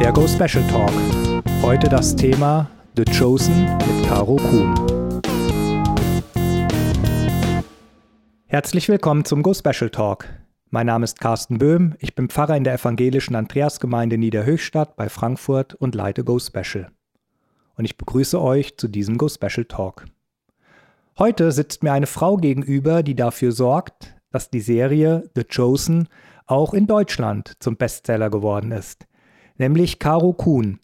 Der Go Special Talk. Heute das Thema The Chosen mit Caro Kuhn. Herzlich willkommen zum Go Special Talk. Mein Name ist Carsten Böhm, ich bin Pfarrer in der evangelischen Andreasgemeinde Niederhöchstadt bei Frankfurt und leite Go Special. Und ich begrüße euch zu diesem Go Special Talk. Heute sitzt mir eine Frau gegenüber, die dafür sorgt, dass die Serie The Chosen auch in Deutschland zum Bestseller geworden ist, nämlich Caro Kuhn,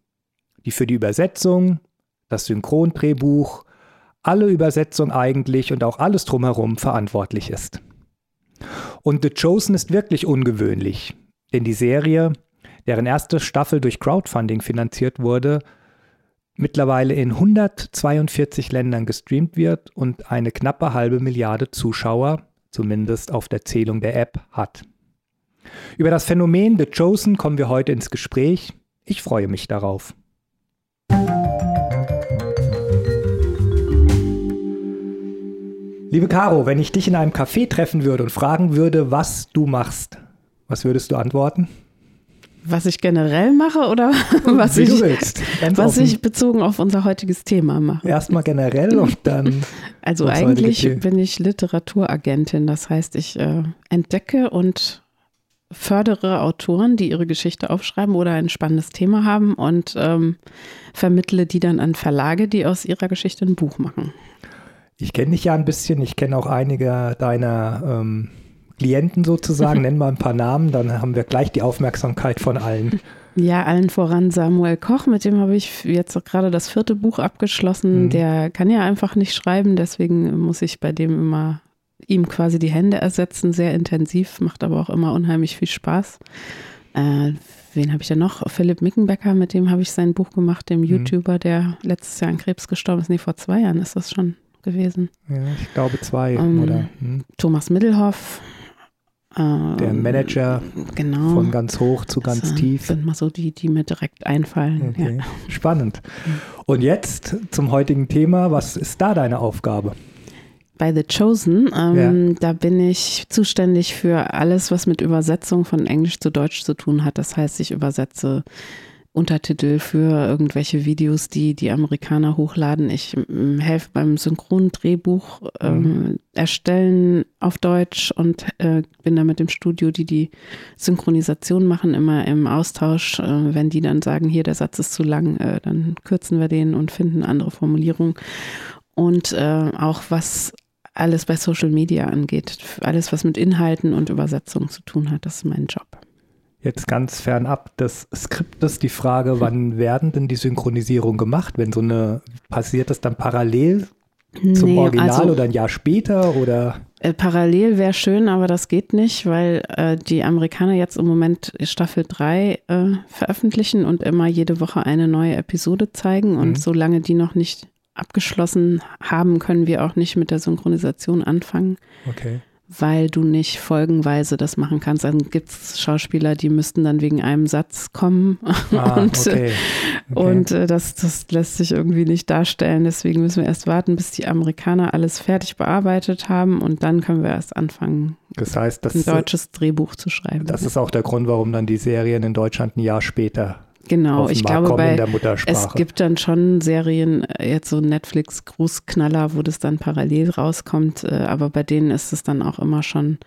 die für die Übersetzung, das Synchrondrehbuch, alle Übersetzung eigentlich und auch alles drumherum verantwortlich ist. Und The Chosen ist wirklich ungewöhnlich, denn die Serie, deren erste Staffel durch Crowdfunding finanziert wurde, mittlerweile in 142 Ländern gestreamt wird und eine knappe halbe Milliarde Zuschauer, zumindest auf der Zählung der App, hat. Über das Phänomen The Chosen kommen wir heute ins Gespräch. Ich freue mich darauf. Liebe Caro, wenn ich dich in einem Café treffen würde und fragen würde, was du machst, was würdest du antworten? Was ich generell mache oder was, ich, was ich bezogen auf unser heutiges Thema mache? Erstmal generell und dann. Also eigentlich bin ich Literaturagentin. Das heißt, ich äh, entdecke und fördere Autoren, die ihre Geschichte aufschreiben oder ein spannendes Thema haben und ähm, vermittle die dann an Verlage, die aus ihrer Geschichte ein Buch machen. Ich kenne dich ja ein bisschen, ich kenne auch einige deiner ähm, Klienten sozusagen. Nenn mal ein paar Namen, dann haben wir gleich die Aufmerksamkeit von allen. Ja, allen voran Samuel Koch, mit dem habe ich jetzt gerade das vierte Buch abgeschlossen. Mhm. Der kann ja einfach nicht schreiben, deswegen muss ich bei dem immer ihm quasi die Hände ersetzen, sehr intensiv, macht aber auch immer unheimlich viel Spaß. Äh, wen habe ich denn noch? Philipp Mickenbecker, mit dem habe ich sein Buch gemacht, dem mhm. YouTuber, der letztes Jahr an Krebs gestorben ist. Nee, vor zwei Jahren ist das schon gewesen. Ja, ich glaube zwei. Um, ähm, oder, hm. Thomas Middelhoff. Äh, der Manager genau, von ganz hoch zu ganz tief. sind mal so die, die mir direkt einfallen. Okay. Ja. Spannend. Und jetzt zum heutigen Thema. Was ist da deine Aufgabe? Bei The Chosen. Ähm, ja. Da bin ich zuständig für alles, was mit Übersetzung von Englisch zu Deutsch zu tun hat. Das heißt, ich übersetze Untertitel für irgendwelche Videos, die die Amerikaner hochladen. Ich ähm, helfe beim Synchrondrehbuch ähm, mhm. erstellen auf Deutsch und äh, bin da mit dem Studio, die die Synchronisation machen, immer im Austausch. Äh, wenn die dann sagen, hier der Satz ist zu lang, äh, dann kürzen wir den und finden andere Formulierungen. Und äh, auch was alles bei Social Media angeht. Alles, was mit Inhalten und Übersetzung zu tun hat, das ist mein Job. Jetzt ganz fernab des Skriptes die Frage, wann werden denn die Synchronisierungen gemacht? Wenn so eine, passiert das dann parallel zum nee, Original also, oder ein Jahr später oder? Äh, parallel wäre schön, aber das geht nicht, weil äh, die Amerikaner jetzt im Moment Staffel 3 äh, veröffentlichen und immer jede Woche eine neue Episode zeigen. Und mhm. solange die noch nicht abgeschlossen haben, können wir auch nicht mit der Synchronisation anfangen. Okay. Weil du nicht folgenweise das machen kannst. Dann gibt es Schauspieler, die müssten dann wegen einem Satz kommen. Ah, und okay. Okay. und äh, das, das lässt sich irgendwie nicht darstellen. Deswegen müssen wir erst warten, bis die Amerikaner alles fertig bearbeitet haben und dann können wir erst anfangen, das heißt, das, ein deutsches Drehbuch zu schreiben. Das ist auch der Grund, warum dann die Serien in Deutschland ein Jahr später Genau, ich glaube, bei, es gibt dann schon Serien, äh, jetzt so Netflix Grußknaller, wo das dann parallel rauskommt, äh, aber bei denen ist es dann auch immer schon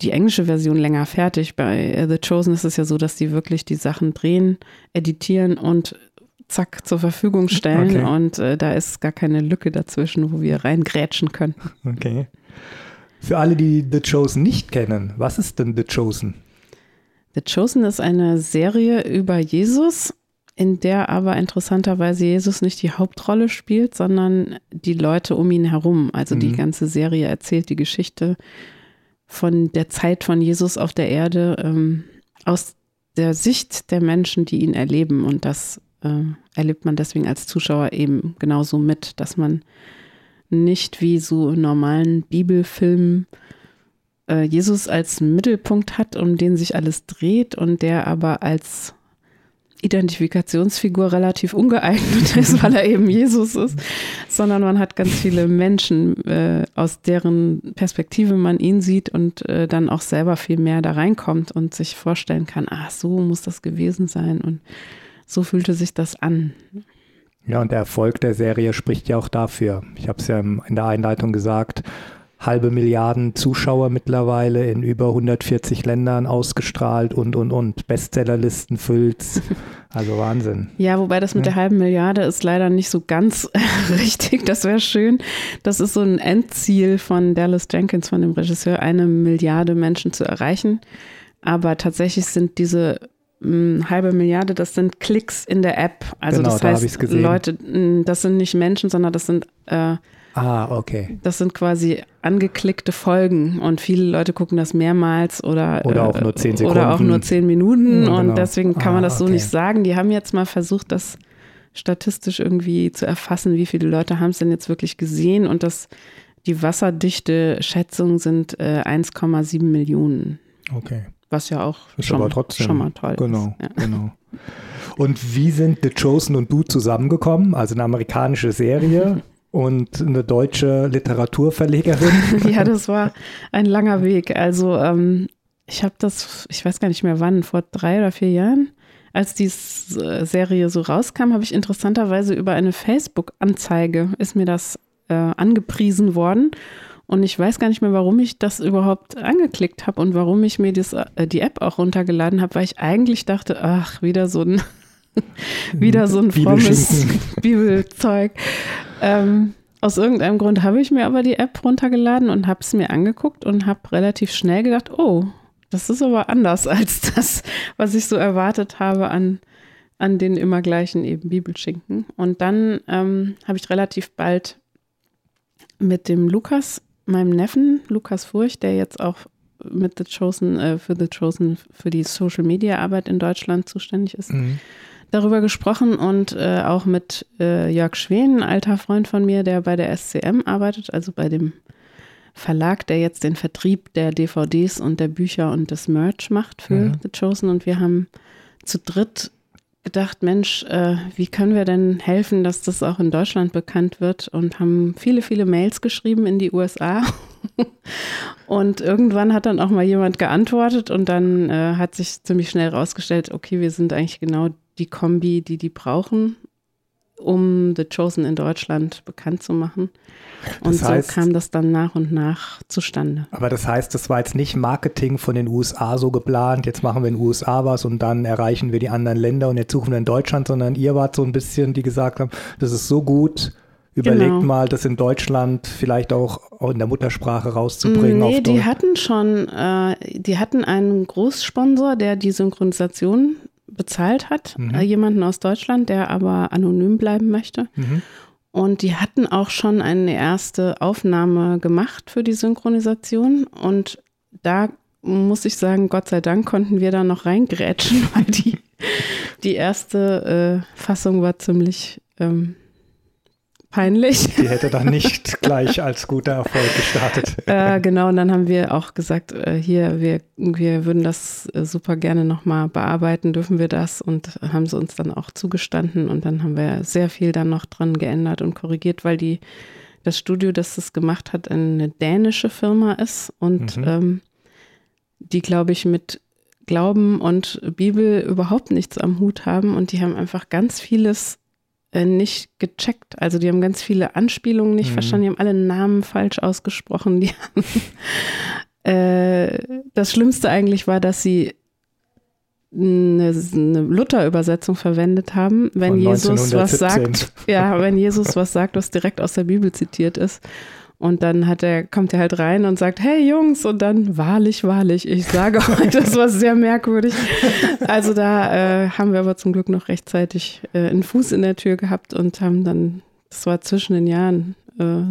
die englische Version länger fertig. Bei äh, The Chosen ist es ja so, dass die wirklich die Sachen drehen, editieren und zack zur Verfügung stellen okay. und äh, da ist gar keine Lücke dazwischen, wo wir reingrätschen können. Okay. Für alle, die The Chosen nicht kennen, was ist denn The Chosen? The Chosen ist eine Serie über Jesus, in der aber interessanterweise Jesus nicht die Hauptrolle spielt, sondern die Leute um ihn herum. Also mhm. die ganze Serie erzählt die Geschichte von der Zeit von Jesus auf der Erde ähm, aus der Sicht der Menschen, die ihn erleben. Und das äh, erlebt man deswegen als Zuschauer eben genauso mit, dass man nicht wie so in normalen Bibelfilmen äh, Jesus als Mittelpunkt hat, um den sich alles dreht und der aber als Identifikationsfigur relativ ungeeignet ist, weil er eben Jesus ist, sondern man hat ganz viele Menschen, äh, aus deren Perspektive man ihn sieht und äh, dann auch selber viel mehr da reinkommt und sich vorstellen kann, ah, so muss das gewesen sein und so fühlte sich das an. Ja, und der Erfolg der Serie spricht ja auch dafür. Ich habe es ja in der Einleitung gesagt, halbe Milliarden Zuschauer mittlerweile in über 140 Ländern ausgestrahlt und, und, und. Bestsellerlisten füllt's. Also Wahnsinn. Ja, wobei das mit ja. der halben Milliarde ist leider nicht so ganz richtig. Das wäre schön. Das ist so ein Endziel von Dallas Jenkins, von dem Regisseur, eine Milliarde Menschen zu erreichen. Aber tatsächlich sind diese hm, halbe Milliarde, das sind Klicks in der App. Also genau, das heißt, da Leute, hm, das sind nicht Menschen, sondern das sind äh, Ah, okay. Das sind quasi angeklickte Folgen und viele Leute gucken das mehrmals oder, oder auch nur zehn Sekunden. Oder auch nur zehn Minuten ja, genau. und deswegen kann ah, man das so okay. nicht sagen. Die haben jetzt mal versucht, das statistisch irgendwie zu erfassen, wie viele Leute haben es denn jetzt wirklich gesehen und das, die wasserdichte Schätzung sind äh, 1,7 Millionen. Okay. Was ja auch schon, schon, mal toll genau, ist. Ja. Genau. Und wie sind The Chosen und du zusammengekommen? Also eine amerikanische Serie. und eine deutsche Literaturverlegerin. ja, das war ein langer Weg. Also ähm, ich habe das, ich weiß gar nicht mehr wann, vor drei oder vier Jahren, als die Serie so rauskam, habe ich interessanterweise über eine Facebook-Anzeige, ist mir das äh, angepriesen worden. Und ich weiß gar nicht mehr, warum ich das überhaupt angeklickt habe und warum ich mir das, äh, die App auch runtergeladen habe, weil ich eigentlich dachte, ach, wieder so ein Wieder so ein frommes Bibelzeug. Ähm, aus irgendeinem Grund habe ich mir aber die App runtergeladen und habe es mir angeguckt und habe relativ schnell gedacht, oh, das ist aber anders als das, was ich so erwartet habe an, an den immer gleichen eben Bibelschinken. Und dann ähm, habe ich relativ bald mit dem Lukas, meinem Neffen, Lukas Furcht, der jetzt auch mit The Chosen, äh, für The Chosen, für die Social Media Arbeit in Deutschland zuständig ist, mhm darüber gesprochen und äh, auch mit äh, Jörg Schwen, ein alter Freund von mir, der bei der SCM arbeitet, also bei dem Verlag, der jetzt den Vertrieb der DVDs und der Bücher und des Merch macht für mhm. The Chosen. Und wir haben zu dritt gedacht, Mensch, äh, wie können wir denn helfen, dass das auch in Deutschland bekannt wird? Und haben viele, viele Mails geschrieben in die USA. und irgendwann hat dann auch mal jemand geantwortet und dann äh, hat sich ziemlich schnell rausgestellt, okay, wir sind eigentlich genau die Kombi, die die brauchen, um The Chosen in Deutschland bekannt zu machen. Und das heißt, so kam das dann nach und nach zustande. Aber das heißt, das war jetzt nicht Marketing von den USA so geplant, jetzt machen wir in den USA was und dann erreichen wir die anderen Länder und jetzt suchen wir in Deutschland, sondern ihr wart so ein bisschen, die gesagt haben, das ist so gut, Überlegt genau. mal, das in Deutschland vielleicht auch in der Muttersprache rauszubringen. Nee, die hatten schon, äh, die hatten einen Großsponsor, der die Synchronisation bezahlt hat, mhm. äh, jemanden aus Deutschland, der aber anonym bleiben möchte. Mhm. Und die hatten auch schon eine erste Aufnahme gemacht für die Synchronisation. Und da muss ich sagen, Gott sei Dank konnten wir da noch reingrätschen, weil die, die erste äh, Fassung war ziemlich ähm, peinlich. Die hätte dann nicht gleich als guter Erfolg gestartet. Äh, genau, und dann haben wir auch gesagt, äh, hier, wir, wir würden das äh, super gerne nochmal bearbeiten, dürfen wir das? Und haben sie uns dann auch zugestanden und dann haben wir sehr viel dann noch dran geändert und korrigiert, weil die, das Studio, das das gemacht hat, eine dänische Firma ist und mhm. ähm, die, glaube ich, mit Glauben und Bibel überhaupt nichts am Hut haben und die haben einfach ganz vieles nicht gecheckt. Also die haben ganz viele Anspielungen nicht mhm. verstanden, die haben alle Namen falsch ausgesprochen. Die haben, äh, das Schlimmste eigentlich war, dass sie eine, eine Luther-Übersetzung verwendet haben, wenn Jesus was sagt, ja, wenn Jesus was sagt, was direkt aus der Bibel zitiert ist. Und dann hat er, kommt er halt rein und sagt, hey Jungs, und dann wahrlich, wahrlich, ich sage euch, das war sehr merkwürdig. Also da äh, haben wir aber zum Glück noch rechtzeitig äh, einen Fuß in der Tür gehabt und haben dann, das war zwischen den Jahren, äh,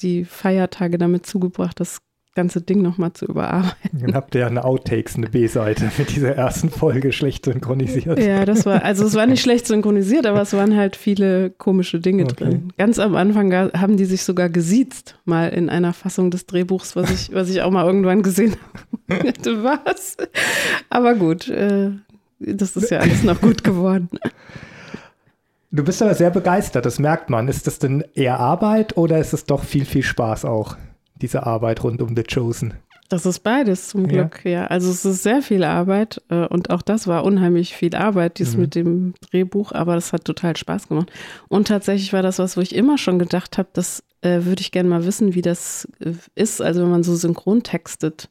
die Feiertage damit zugebracht, das ganze Ding nochmal zu überarbeiten. Dann habt ihr ja eine Outtakes, eine B-Seite mit dieser ersten Folge schlecht synchronisiert. Ja, das war, also es war nicht schlecht synchronisiert, aber es waren halt viele komische Dinge okay. drin. Ganz am Anfang haben die sich sogar gesiezt, mal in einer Fassung des Drehbuchs, was ich, was ich auch mal irgendwann gesehen habe. was? Aber gut, äh, das ist ja alles noch gut geworden. Du bist aber sehr begeistert, das merkt man. Ist das denn eher Arbeit oder ist es doch viel, viel Spaß auch? Diese Arbeit rund um The Chosen? Das ist beides zum Glück, ja. ja. Also es ist sehr viel Arbeit äh, und auch das war unheimlich viel Arbeit, dies mhm. mit dem Drehbuch, aber das hat total Spaß gemacht. Und tatsächlich war das was, wo ich immer schon gedacht habe, das äh, würde ich gerne mal wissen, wie das äh, ist, also wenn man so synchron textet,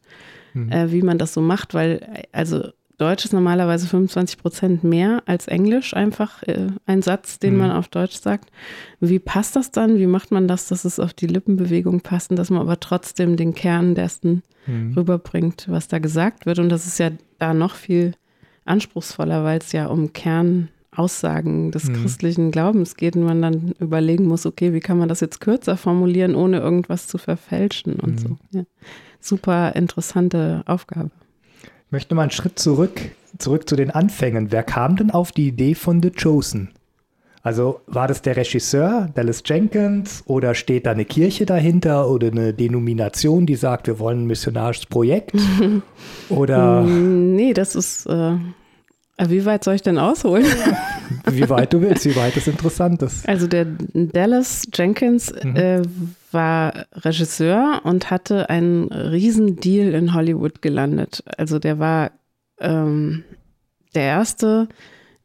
mhm. äh, wie man das so macht, weil also Deutsch ist normalerweise 25 Prozent mehr als Englisch, einfach äh, ein Satz, den mhm. man auf Deutsch sagt. Wie passt das dann? Wie macht man das, dass es auf die Lippenbewegung passt und dass man aber trotzdem den Kern dessen mhm. rüberbringt, was da gesagt wird? Und das ist ja da noch viel anspruchsvoller, weil es ja um Kernaussagen des mhm. christlichen Glaubens geht und man dann überlegen muss, okay, wie kann man das jetzt kürzer formulieren, ohne irgendwas zu verfälschen und so. Mhm. Ja. Super interessante Aufgabe. Ich möchte mal einen Schritt zurück, zurück zu den Anfängen. Wer kam denn auf die Idee von The Chosen? Also war das der Regisseur, Dallas Jenkins, oder steht da eine Kirche dahinter oder eine Denomination, die sagt, wir wollen ein missionarisches Projekt? oder? Nee, das ist. Äh, wie weit soll ich denn ausholen? wie weit du willst, wie weit es interessant ist. Also der Dallas Jenkins mhm. äh, war Regisseur und hatte einen riesen Deal in Hollywood gelandet. Also der war ähm, der erste,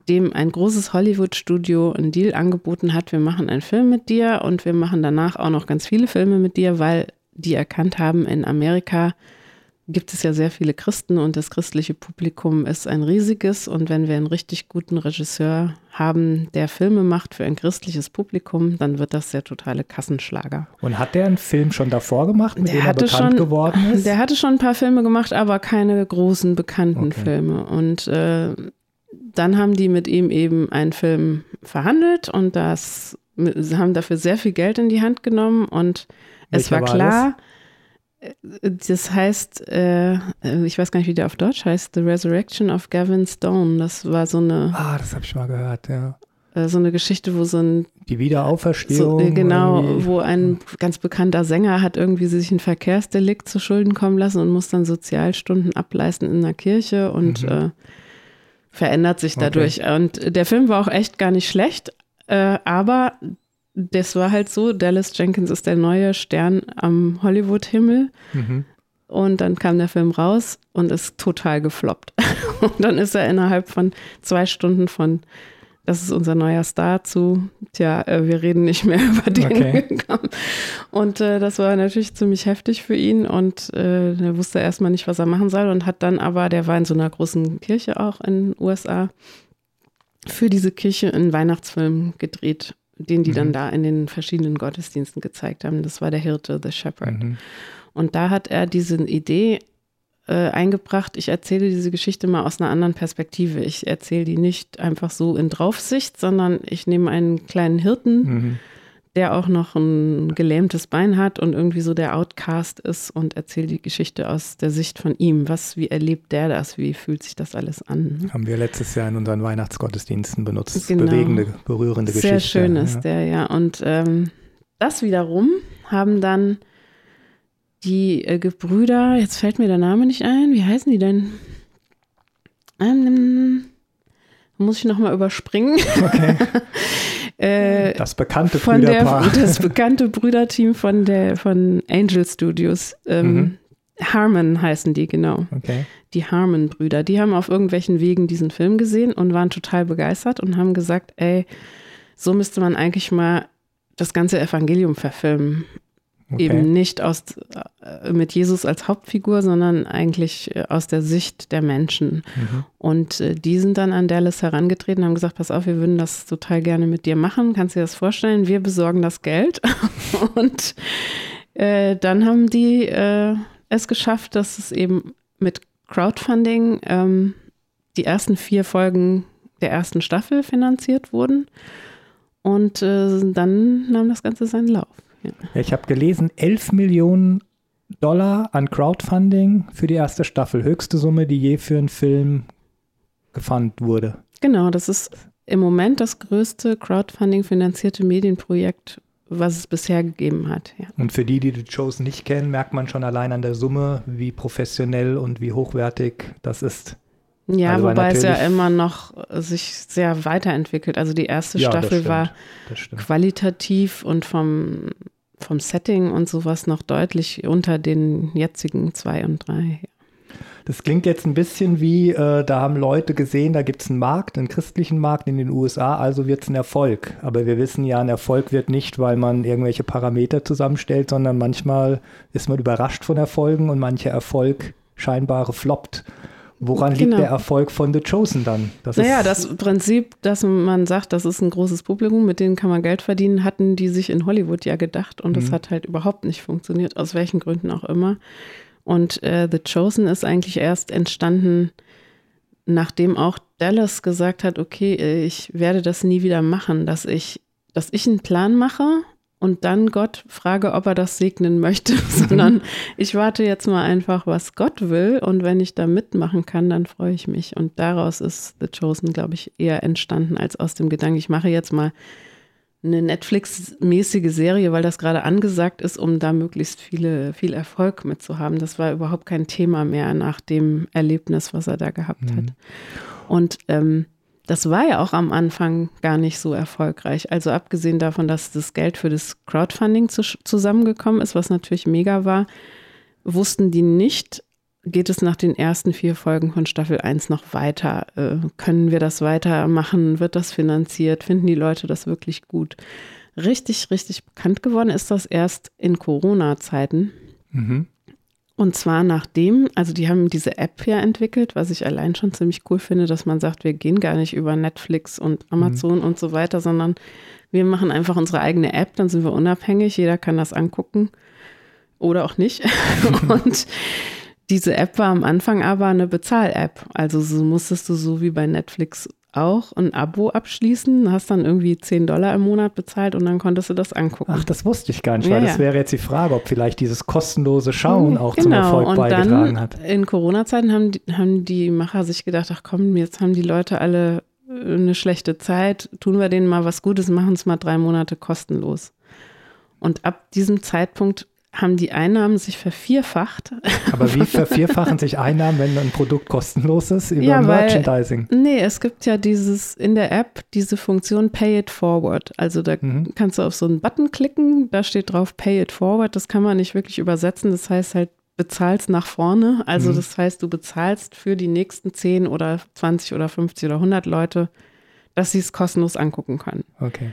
dem ein großes Hollywood-Studio einen Deal angeboten hat, wir machen einen Film mit dir und wir machen danach auch noch ganz viele Filme mit dir, weil die erkannt haben, in Amerika gibt es ja sehr viele Christen und das christliche Publikum ist ein riesiges. Und wenn wir einen richtig guten Regisseur haben, der Filme macht für ein christliches Publikum, dann wird das der totale Kassenschlager. Und hat der einen Film schon davor gemacht, mit der dem er bekannt schon, geworden ist? Der hatte schon ein paar Filme gemacht, aber keine großen bekannten okay. Filme. Und äh, dann haben die mit ihm eben einen Film verhandelt und das haben dafür sehr viel Geld in die Hand genommen und Welcher es war klar, war das heißt, äh, ich weiß gar nicht, wie der auf Deutsch heißt, The Resurrection of Gavin Stone. Das war so eine. Ah, das habe ich mal gehört, ja. Äh, so eine Geschichte, wo so ein. Die Wiederauferstehung. So, äh, genau, irgendwie. wo ein ganz bekannter Sänger hat irgendwie sich ein Verkehrsdelikt zu Schulden kommen lassen und muss dann Sozialstunden ableisten in einer Kirche und mhm. äh, verändert sich dadurch. Okay. Und der Film war auch echt gar nicht schlecht, äh, aber das war halt so, Dallas Jenkins ist der neue Stern am Hollywood-Himmel. Mhm. Und dann kam der Film raus und ist total gefloppt. Und dann ist er innerhalb von zwei Stunden von, das ist unser neuer Star zu, tja, äh, wir reden nicht mehr über den okay. gekommen. Und äh, das war natürlich ziemlich heftig für ihn und äh, er wusste erstmal nicht, was er machen soll und hat dann aber, der war in so einer großen Kirche auch in den USA, für diese Kirche einen Weihnachtsfilm gedreht den die mhm. dann da in den verschiedenen Gottesdiensten gezeigt haben. Das war der Hirte, The Shepherd. Mhm. Und da hat er diese Idee äh, eingebracht, ich erzähle diese Geschichte mal aus einer anderen Perspektive. Ich erzähle die nicht einfach so in Draufsicht, sondern ich nehme einen kleinen Hirten, mhm der auch noch ein gelähmtes Bein hat und irgendwie so der Outcast ist und erzählt die Geschichte aus der Sicht von ihm. Was, wie erlebt der das? Wie fühlt sich das alles an? Haben wir letztes Jahr in unseren Weihnachtsgottesdiensten benutzt. Genau. Bewegende, berührende Geschichte. Sehr schön ist ja. der, ja. Und ähm, das wiederum haben dann die äh, Gebrüder, jetzt fällt mir der Name nicht ein, wie heißen die denn? Ähm, muss ich nochmal überspringen. Okay. Äh, das bekannte von Brüderpaar. Der, das bekannte Brüderteam von, der, von Angel Studios. Ähm, mhm. Harmon heißen die, genau. Okay. Die Harmon-Brüder. Die haben auf irgendwelchen Wegen diesen Film gesehen und waren total begeistert und haben gesagt, ey, so müsste man eigentlich mal das ganze Evangelium verfilmen. Okay. Eben nicht aus, äh, mit Jesus als Hauptfigur, sondern eigentlich äh, aus der Sicht der Menschen. Mhm. Und äh, die sind dann an Dallas herangetreten und haben gesagt, pass auf, wir würden das total gerne mit dir machen. Kannst du dir das vorstellen? Wir besorgen das Geld. und dann haben die es geschafft, dass es eben mit Crowdfunding ähm, die ersten vier Folgen der ersten Staffel finanziert wurden. Und dann nahm das Ganze seinen Lauf. Ja. Ich habe gelesen, 11 Millionen Dollar an Crowdfunding für die erste Staffel. Höchste Summe, die je für einen Film gefundet wurde. Genau, das ist im Moment das größte Crowdfunding-finanzierte Medienprojekt, was es bisher gegeben hat. Ja. Und für die, die The Chosen nicht kennen, merkt man schon allein an der Summe, wie professionell und wie hochwertig das ist. Ja, also wobei es ja immer noch sich sehr weiterentwickelt. Also die erste ja, Staffel war qualitativ und vom, vom Setting und sowas noch deutlich unter den jetzigen zwei und drei. Das klingt jetzt ein bisschen wie, äh, da haben Leute gesehen, da gibt es einen Markt, einen christlichen Markt in den USA, also wird es ein Erfolg. Aber wir wissen ja, ein Erfolg wird nicht, weil man irgendwelche Parameter zusammenstellt, sondern manchmal ist man überrascht von Erfolgen und mancher Erfolg scheinbare floppt. Woran genau. liegt der Erfolg von The Chosen dann? Das naja, das Prinzip, dass man sagt, das ist ein großes Publikum, mit denen kann man Geld verdienen, hatten die sich in Hollywood ja gedacht und mhm. das hat halt überhaupt nicht funktioniert, aus welchen Gründen auch immer. Und äh, The Chosen ist eigentlich erst entstanden, nachdem auch Dallas gesagt hat, okay, ich werde das nie wieder machen, dass ich, dass ich einen Plan mache und dann Gott frage, ob er das segnen möchte, sondern ich warte jetzt mal einfach, was Gott will und wenn ich da mitmachen kann, dann freue ich mich. Und daraus ist The Chosen, glaube ich, eher entstanden als aus dem Gedanken, ich mache jetzt mal eine Netflix-mäßige Serie, weil das gerade angesagt ist, um da möglichst viele, viel Erfolg mitzuhaben. Das war überhaupt kein Thema mehr nach dem Erlebnis, was er da gehabt mhm. hat. Und ähm, das war ja auch am Anfang gar nicht so erfolgreich. Also abgesehen davon, dass das Geld für das Crowdfunding zu, zusammengekommen ist, was natürlich mega war, wussten die nicht, geht es nach den ersten vier Folgen von Staffel 1 noch weiter? Äh, können wir das weitermachen? Wird das finanziert? Finden die Leute das wirklich gut? Richtig, richtig bekannt geworden ist das erst in Corona-Zeiten. Mhm. Und zwar nachdem, also die haben diese App ja entwickelt, was ich allein schon ziemlich cool finde, dass man sagt, wir gehen gar nicht über Netflix und Amazon mhm. und so weiter, sondern wir machen einfach unsere eigene App, dann sind wir unabhängig, jeder kann das angucken oder auch nicht. und diese App war am Anfang aber eine Bezahl-App. Also so musstest du so wie bei Netflix auch ein Abo abschließen, hast dann irgendwie 10 Dollar im Monat bezahlt und dann konntest du das angucken. Ach, das wusste ich gar nicht, ja, weil das wäre jetzt die Frage, ob vielleicht dieses kostenlose Schauen auch genau. zum Erfolg und beigetragen dann, hat. In Corona-Zeiten haben die, haben die Macher sich gedacht, ach komm, jetzt haben die Leute alle äh, eine schlechte Zeit, tun wir denen mal was Gutes, machen es mal drei Monate kostenlos. Und ab diesem Zeitpunkt haben die Einnahmen sich vervierfacht. Aber wie vervierfachen sich Einnahmen, wenn ein Produkt kostenlos ist über ja, Merchandising? Weil, nee, es gibt ja dieses in der App diese Funktion Pay It Forward. Also da mhm. kannst du auf so einen Button klicken, da steht drauf Pay It Forward. Das kann man nicht wirklich übersetzen. Das heißt halt bezahlst nach vorne. Also mhm. das heißt, du bezahlst für die nächsten 10 oder 20 oder 50 oder 100 Leute, dass sie es kostenlos angucken können. Okay.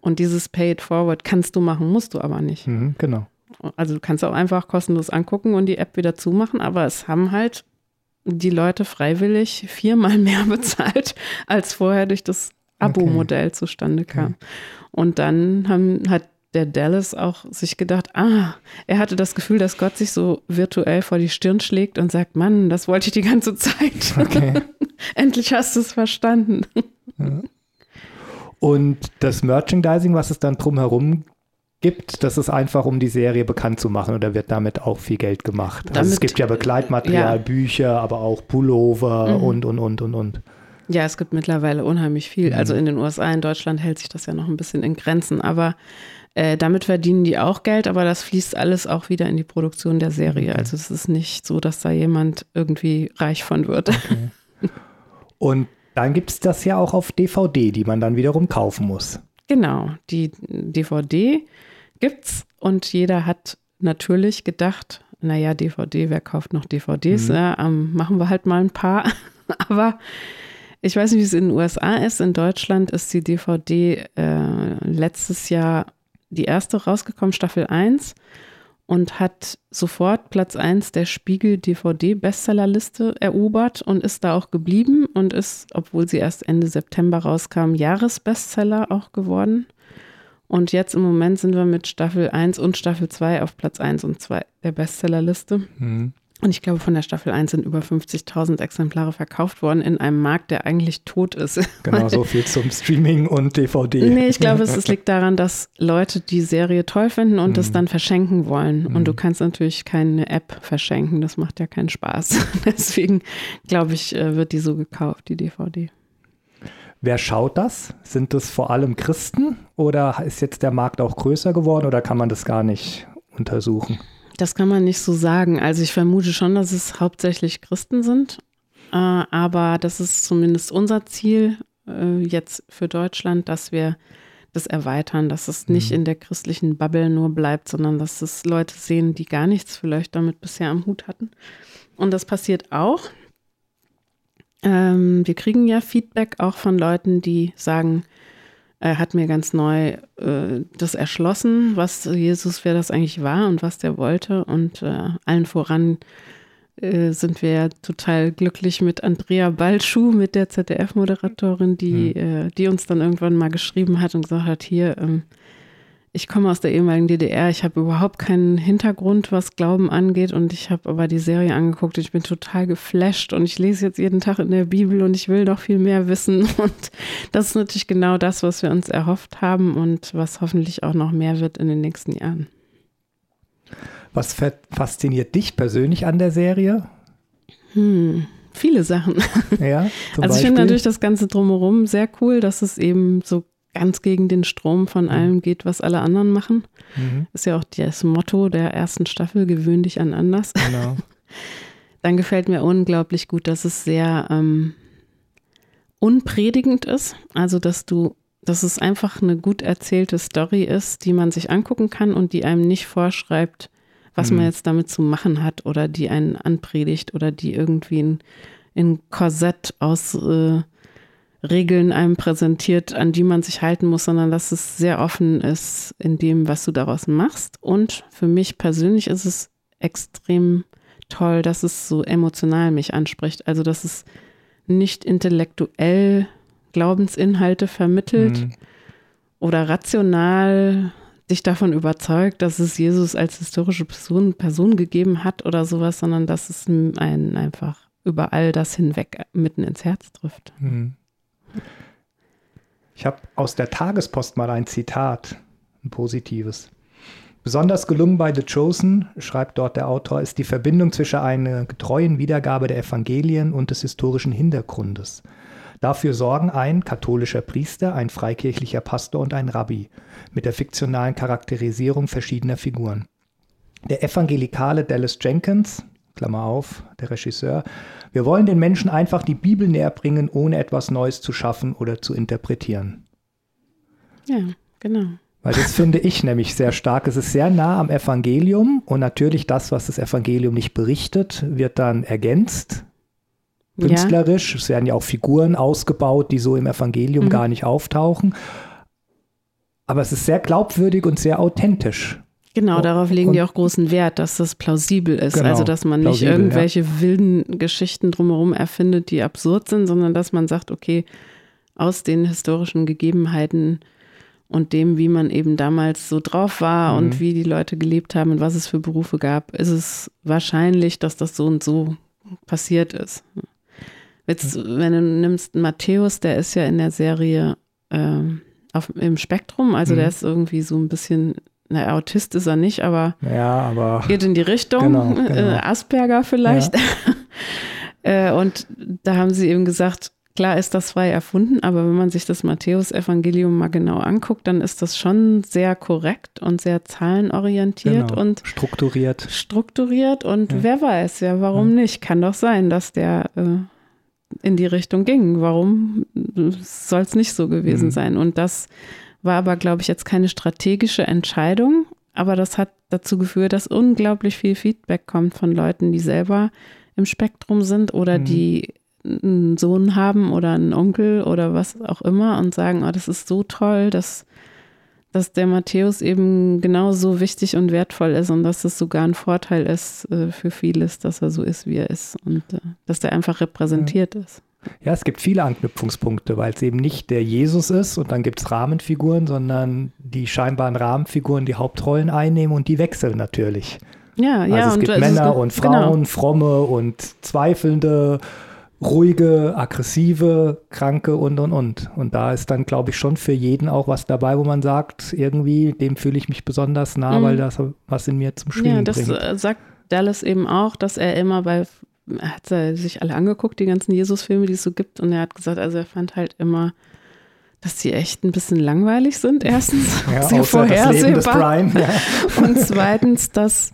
Und dieses Pay It Forward kannst du machen, musst du aber nicht. Mhm, genau. Also du kannst auch einfach kostenlos angucken und die App wieder zumachen, aber es haben halt die Leute freiwillig viermal mehr bezahlt, als vorher durch das Abo-Modell okay. zustande kam. Okay. Und dann haben, hat der Dallas auch sich gedacht, ah, er hatte das Gefühl, dass Gott sich so virtuell vor die Stirn schlägt und sagt, Mann, das wollte ich die ganze Zeit. Okay. Endlich hast du es verstanden. Ja. Und das Merchandising, was es dann drumherum gibt, das ist einfach, um die Serie bekannt zu machen oder wird damit auch viel Geld gemacht. Damit, also es gibt ja Begleitmaterial, ja. Bücher, aber auch Pullover mhm. und, und, und, und, und. Ja, es gibt mittlerweile unheimlich viel. Also mhm. in den USA, in Deutschland hält sich das ja noch ein bisschen in Grenzen, aber äh, damit verdienen die auch Geld, aber das fließt alles auch wieder in die Produktion der Serie. Okay. Also es ist nicht so, dass da jemand irgendwie reich von wird. Okay. Und dann gibt es das ja auch auf DVD, die man dann wiederum kaufen muss. Genau, die DVD gibt's und jeder hat natürlich gedacht, naja, DVD, wer kauft noch DVDs? Mhm. Ja, ähm, machen wir halt mal ein paar. Aber ich weiß nicht, wie es in den USA ist. In Deutschland ist die DVD äh, letztes Jahr die erste rausgekommen, Staffel 1 und hat sofort Platz 1 der Spiegel DVD Bestsellerliste erobert und ist da auch geblieben und ist, obwohl sie erst Ende September rauskam, Jahresbestseller auch geworden. Und jetzt im Moment sind wir mit Staffel 1 und Staffel 2 auf Platz 1 und 2 der Bestsellerliste. Mhm. Und ich glaube, von der Staffel 1 sind über 50.000 Exemplare verkauft worden in einem Markt, der eigentlich tot ist. Genau, so viel zum Streaming und DVD. Nee, ich glaube, es, es liegt daran, dass Leute die Serie toll finden und es mm. dann verschenken wollen. Mm. Und du mhm. kannst natürlich keine App verschenken, das macht ja keinen Spaß. Deswegen, glaube ich, äh, wird die so gekauft, die DVD. Wer schaut das? Sind das vor allem Christen oder ist jetzt der Markt auch größer geworden oder kann man das gar nicht untersuchen? Das kann man nicht so sagen. Also ich vermute schon, dass es hauptsächlich Christen sind. Äh, aber das ist zumindest unser Ziel äh, jetzt für Deutschland, dass wir das erweitern, dass es nicht mhm. in der christlichen Bubble nur bleibt, sondern dass es Leute sehen, die gar nichts vielleicht damit bisher am Hut hatten. Und das passiert auch. Ähm, wir kriegen ja Feedback auch von Leuten, die sagen, er hat mir ganz neu äh, das erschlossen, was Jesus, wer das eigentlich war und was der wollte. Und äh, allen voran äh, sind wir total glücklich mit Andrea Balschuh, mit der ZDF-Moderatorin, die, mhm. die uns dann irgendwann mal geschrieben hat und gesagt hat, hier, ähm, ich komme aus der ehemaligen DDR, ich habe überhaupt keinen Hintergrund, was Glauben angeht und ich habe aber die Serie angeguckt und ich bin total geflasht und ich lese jetzt jeden Tag in der Bibel und ich will noch viel mehr wissen und das ist natürlich genau das, was wir uns erhofft haben und was hoffentlich auch noch mehr wird in den nächsten Jahren. Was fasziniert dich persönlich an der Serie? Hm, viele Sachen. Ja, also ich finde natürlich das Ganze drumherum sehr cool, dass es eben so ganz gegen den Strom von mhm. allem geht, was alle anderen machen. Mhm. Ist ja auch das Motto der ersten Staffel, gewöhn dich an anders. Genau. Dann gefällt mir unglaublich gut, dass es sehr ähm, unpredigend ist. Also, dass du, dass es einfach eine gut erzählte Story ist, die man sich angucken kann und die einem nicht vorschreibt, was mhm. man jetzt damit zu machen hat oder die einen anpredigt oder die irgendwie ein, ein Korsett aus äh, Regeln einem präsentiert, an die man sich halten muss, sondern dass es sehr offen ist in dem, was du daraus machst. Und für mich persönlich ist es extrem toll, dass es so emotional mich anspricht. Also, dass es nicht intellektuell Glaubensinhalte vermittelt mhm. oder rational dich davon überzeugt, dass es Jesus als historische Person, Person gegeben hat oder sowas, sondern dass es einen einfach über all das hinweg mitten ins Herz trifft. Mhm. Ich habe aus der Tagespost mal ein Zitat, ein positives. Besonders gelungen bei The Chosen, schreibt dort der Autor, ist die Verbindung zwischen einer getreuen Wiedergabe der Evangelien und des historischen Hintergrundes. Dafür sorgen ein katholischer Priester, ein freikirchlicher Pastor und ein Rabbi mit der fiktionalen Charakterisierung verschiedener Figuren. Der evangelikale Dallas Jenkins, Klammer auf, der Regisseur, wir wollen den Menschen einfach die Bibel näher bringen, ohne etwas Neues zu schaffen oder zu interpretieren. Ja, genau. Weil das finde ich nämlich sehr stark. Es ist sehr nah am Evangelium und natürlich das, was das Evangelium nicht berichtet, wird dann ergänzt. Künstlerisch. Ja. Es werden ja auch Figuren ausgebaut, die so im Evangelium mhm. gar nicht auftauchen. Aber es ist sehr glaubwürdig und sehr authentisch. Genau, darauf legen die auch großen Wert, dass das plausibel ist. Genau, also, dass man nicht irgendwelche ja. wilden Geschichten drumherum erfindet, die absurd sind, sondern dass man sagt, okay, aus den historischen Gegebenheiten und dem, wie man eben damals so drauf war mhm. und wie die Leute gelebt haben und was es für Berufe gab, ist es wahrscheinlich, dass das so und so passiert ist. Jetzt, wenn du nimmst Matthäus, der ist ja in der Serie äh, auf, im Spektrum, also mhm. der ist irgendwie so ein bisschen na, Autist ist er nicht, aber, ja, aber geht in die Richtung, genau, genau. Äh, Asperger vielleicht. Ja. äh, und da haben sie eben gesagt, klar ist das frei erfunden, aber wenn man sich das Matthäus-Evangelium mal genau anguckt, dann ist das schon sehr korrekt und sehr zahlenorientiert genau. und strukturiert. Strukturiert und ja. wer weiß, ja, warum nicht? Kann doch sein, dass der äh, in die Richtung ging. Warum soll es nicht so gewesen mhm. sein? Und das war aber, glaube ich, jetzt keine strategische Entscheidung, aber das hat dazu geführt, dass unglaublich viel Feedback kommt von Leuten, die selber im Spektrum sind oder mhm. die einen Sohn haben oder einen Onkel oder was auch immer und sagen, oh, das ist so toll, dass, dass der Matthäus eben genauso wichtig und wertvoll ist und dass es sogar ein Vorteil ist äh, für vieles, dass er so ist, wie er ist und äh, dass der einfach repräsentiert ja. ist. Ja, es gibt viele Anknüpfungspunkte, weil es eben nicht der Jesus ist und dann gibt es Rahmenfiguren, sondern die scheinbaren Rahmenfiguren die Hauptrollen einnehmen und die wechseln natürlich. Ja, also ja. es gibt Männer es, und Frauen, genau. fromme und zweifelnde, ruhige, aggressive, kranke und und und. Und da ist dann, glaube ich, schon für jeden auch was dabei, wo man sagt, irgendwie, dem fühle ich mich besonders nah, mhm. weil das was in mir zum Schwingen bringt. Ja, das bringt. sagt Dallas eben auch, dass er immer bei er hat sich alle angeguckt, die ganzen Jesus-Filme, die es so gibt, und er hat gesagt, also er fand halt immer, dass die echt ein bisschen langweilig sind, erstens, ja, sehr vorhersehbar. Ja. Und zweitens, dass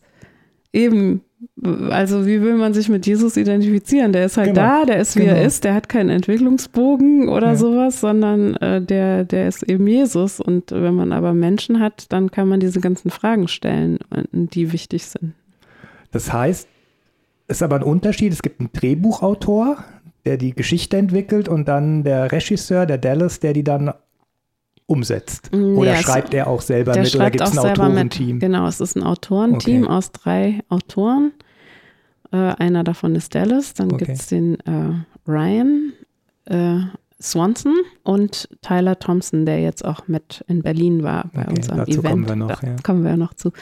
eben also wie will man sich mit Jesus identifizieren? Der ist halt genau. da, der ist wie genau. er ist, der hat keinen Entwicklungsbogen oder ja. sowas, sondern äh, der, der ist eben Jesus. Und wenn man aber Menschen hat, dann kann man diese ganzen Fragen stellen, die wichtig sind. Das heißt, ist aber ein Unterschied. Es gibt einen Drehbuchautor, der die Geschichte entwickelt und dann der Regisseur, der Dallas, der die dann umsetzt? Mm, oder schreibt er auch selber mit oder gibt es ein Autorenteam? Genau, es ist ein Autorenteam okay. aus drei Autoren. Äh, einer davon ist Dallas, dann okay. gibt es den äh, Ryan äh, Swanson und Tyler Thompson, der jetzt auch mit in Berlin war bei okay, unserem dazu Event. Kommen wir noch, da ja. kommen wir noch zu.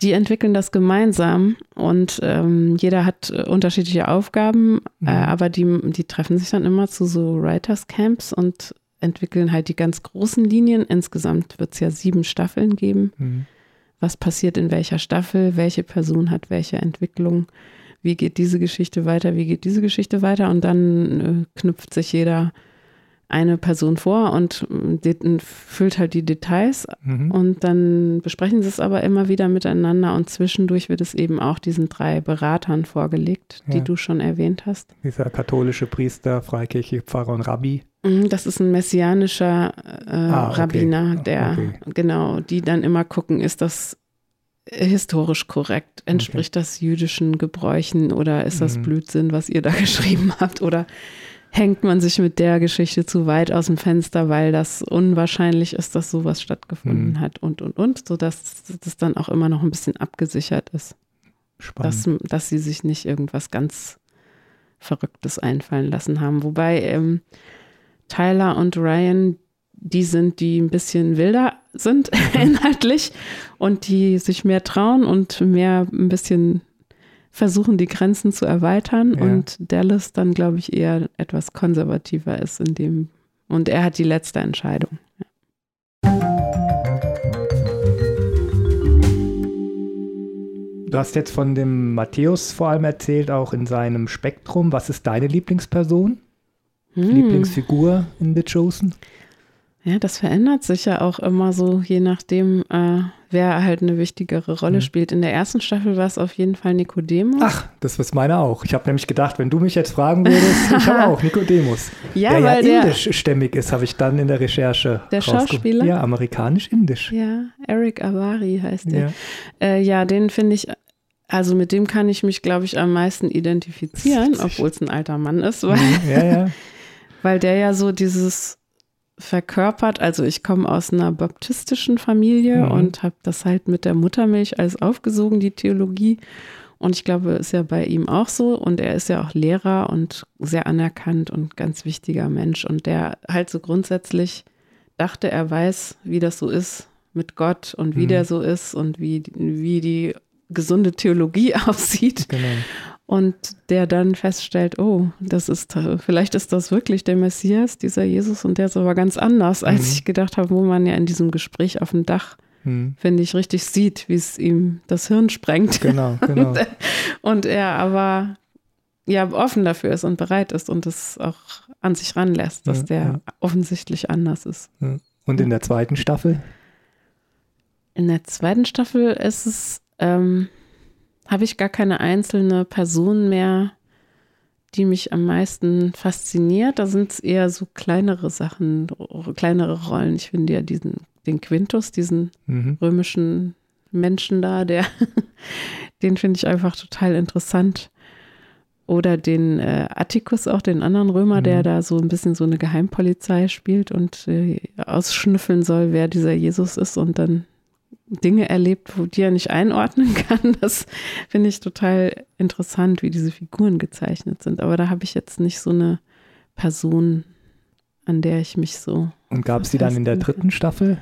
Die entwickeln das gemeinsam und ähm, jeder hat äh, unterschiedliche Aufgaben, äh, mhm. aber die, die treffen sich dann immer zu so Writers Camps und entwickeln halt die ganz großen Linien. Insgesamt wird es ja sieben Staffeln geben. Mhm. Was passiert in welcher Staffel? Welche Person hat welche Entwicklung? Wie geht diese Geschichte weiter? Wie geht diese Geschichte weiter? Und dann äh, knüpft sich jeder eine Person vor und äh, füllt halt die Details mhm. und dann besprechen sie es aber immer wieder miteinander und zwischendurch wird es eben auch diesen drei Beratern vorgelegt, die ja. du schon erwähnt hast. Dieser katholische Priester, Freikirche, Pfarrer und Rabbi. Mhm, das ist ein messianischer äh, ah, okay. Rabbiner, der okay. genau, die dann immer gucken, ist das historisch korrekt? Entspricht okay. das jüdischen Gebräuchen oder ist das mhm. Blödsinn, was ihr da geschrieben habt? Oder hängt man sich mit der Geschichte zu weit aus dem Fenster, weil das unwahrscheinlich ist, dass sowas stattgefunden mhm. hat und, und, und, sodass das dann auch immer noch ein bisschen abgesichert ist. Spannend. Dass, dass sie sich nicht irgendwas ganz Verrücktes einfallen lassen haben. Wobei ähm, Tyler und Ryan, die sind, die ein bisschen wilder sind inhaltlich und die sich mehr trauen und mehr ein bisschen versuchen, die Grenzen zu erweitern ja. und Dallas dann, glaube ich, eher etwas konservativer ist in dem. Und er hat die letzte Entscheidung. Du hast jetzt von dem Matthäus vor allem erzählt, auch in seinem Spektrum. Was ist deine Lieblingsperson? Hm. Lieblingsfigur in The Chosen? Ja, das verändert sich ja auch immer so, je nachdem, äh, wer halt eine wichtigere Rolle mhm. spielt. In der ersten Staffel war es auf jeden Fall Nikodemus. Ach, das ist meine auch. Ich habe nämlich gedacht, wenn du mich jetzt fragen würdest, ich habe auch Nikodemus. Ja, der weil ja indischstämmig ist, habe ich dann in der Recherche. Der Schauspieler? Ja, amerikanisch-indisch. Ja, Eric Avari heißt der. Ja, äh, ja den finde ich also mit dem kann ich mich, glaube ich, am meisten identifizieren, obwohl es ein alter Mann ist, weil, mhm, ja, ja. weil der ja so dieses verkörpert. Also ich komme aus einer baptistischen Familie mhm. und habe das halt mit der Muttermilch alles aufgesogen, die Theologie. Und ich glaube, ist ja bei ihm auch so. Und er ist ja auch Lehrer und sehr anerkannt und ganz wichtiger Mensch. Und der halt so grundsätzlich dachte, er weiß, wie das so ist mit Gott und wie mhm. der so ist und wie, wie die gesunde Theologie aussieht. Genau und der dann feststellt, oh, das ist, vielleicht ist das wirklich der Messias, dieser Jesus, und der ist aber ganz anders, als mhm. ich gedacht habe, wo man ja in diesem Gespräch auf dem Dach, mhm. finde ich, richtig sieht, wie es ihm das Hirn sprengt. Genau, genau. und er aber ja offen dafür ist und bereit ist und es auch an sich ranlässt, dass ja, der ja. offensichtlich anders ist. Und in der zweiten Staffel? In der zweiten Staffel ist es, ähm, habe ich gar keine einzelne Person mehr, die mich am meisten fasziniert. Da sind es eher so kleinere Sachen, kleinere Rollen. Ich finde ja diesen, den Quintus, diesen mhm. römischen Menschen da, der, den finde ich einfach total interessant. Oder den äh, Atticus, auch den anderen Römer, mhm. der da so ein bisschen so eine Geheimpolizei spielt und äh, ausschnüffeln soll, wer dieser Jesus ist und dann Dinge erlebt, wo die er nicht einordnen kann. Das finde ich total interessant, wie diese Figuren gezeichnet sind. Aber da habe ich jetzt nicht so eine Person, an der ich mich so. Und gab es die dann in der dritten Staffel?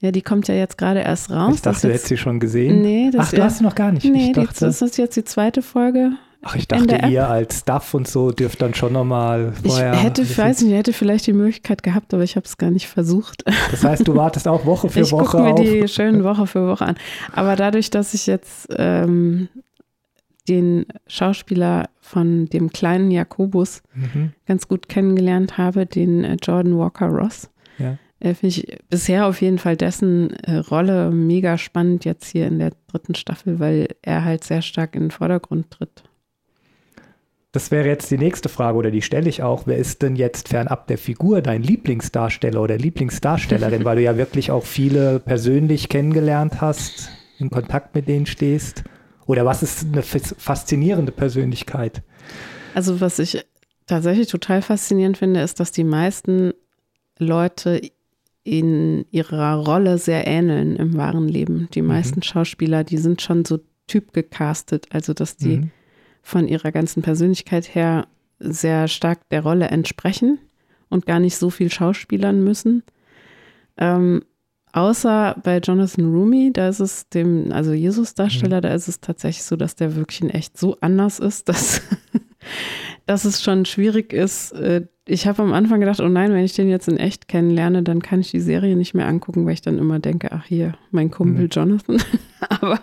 Ja, die kommt ja jetzt gerade erst raus. Ich dachte, du hättest sie schon gesehen. Nee, das Ach, du hast sie noch gar nicht. Nee, dachte, das ist jetzt die zweite Folge. Ach, ich dachte, ihr als Staff und so dürft dann schon nochmal vorher. Ich hätte, ich weiß nicht, ich hätte vielleicht die Möglichkeit gehabt, aber ich habe es gar nicht versucht. Das heißt, du wartest auch Woche für ich Woche. Ich gucke mir die schönen Woche für Woche an. Aber dadurch, dass ich jetzt ähm, den Schauspieler von dem kleinen Jakobus mhm. ganz gut kennengelernt habe, den äh, Jordan Walker Ross, ja. äh, finde ich bisher auf jeden Fall dessen äh, Rolle mega spannend jetzt hier in der dritten Staffel, weil er halt sehr stark in den Vordergrund tritt. Das wäre jetzt die nächste Frage oder die stelle ich auch. Wer ist denn jetzt fernab der Figur dein Lieblingsdarsteller oder Lieblingsdarstellerin, weil du ja wirklich auch viele persönlich kennengelernt hast, in Kontakt mit denen stehst? Oder was ist eine faszinierende Persönlichkeit? Also was ich tatsächlich total faszinierend finde, ist, dass die meisten Leute in ihrer Rolle sehr ähneln im wahren Leben. Die mhm. meisten mhm. Schauspieler, die sind schon so typgecastet, also dass die mhm von ihrer ganzen Persönlichkeit her sehr stark der Rolle entsprechen und gar nicht so viel schauspielern müssen. Ähm, außer bei Jonathan Rumi, da ist es dem, also Jesus-Darsteller, mhm. da ist es tatsächlich so, dass der wirklich in echt so anders ist, dass, dass es schon schwierig ist. Äh, ich habe am Anfang gedacht, oh nein, wenn ich den jetzt in echt kennenlerne, dann kann ich die Serie nicht mehr angucken, weil ich dann immer denke, ach hier, mein Kumpel mhm. Jonathan. Aber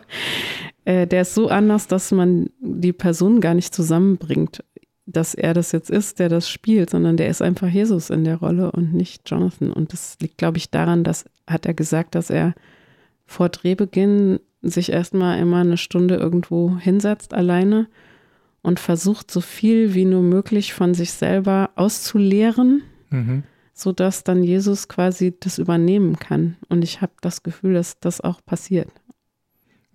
äh, der ist so anders, dass man die Person gar nicht zusammenbringt, dass er das jetzt ist, der das spielt, sondern der ist einfach Jesus in der Rolle und nicht Jonathan. Und das liegt, glaube ich, daran, dass hat er gesagt, dass er vor Drehbeginn sich erstmal immer eine Stunde irgendwo hinsetzt alleine und versucht, so viel wie nur möglich von sich selber auszuleeren, mhm. sodass dann Jesus quasi das übernehmen kann. Und ich habe das Gefühl, dass das auch passiert.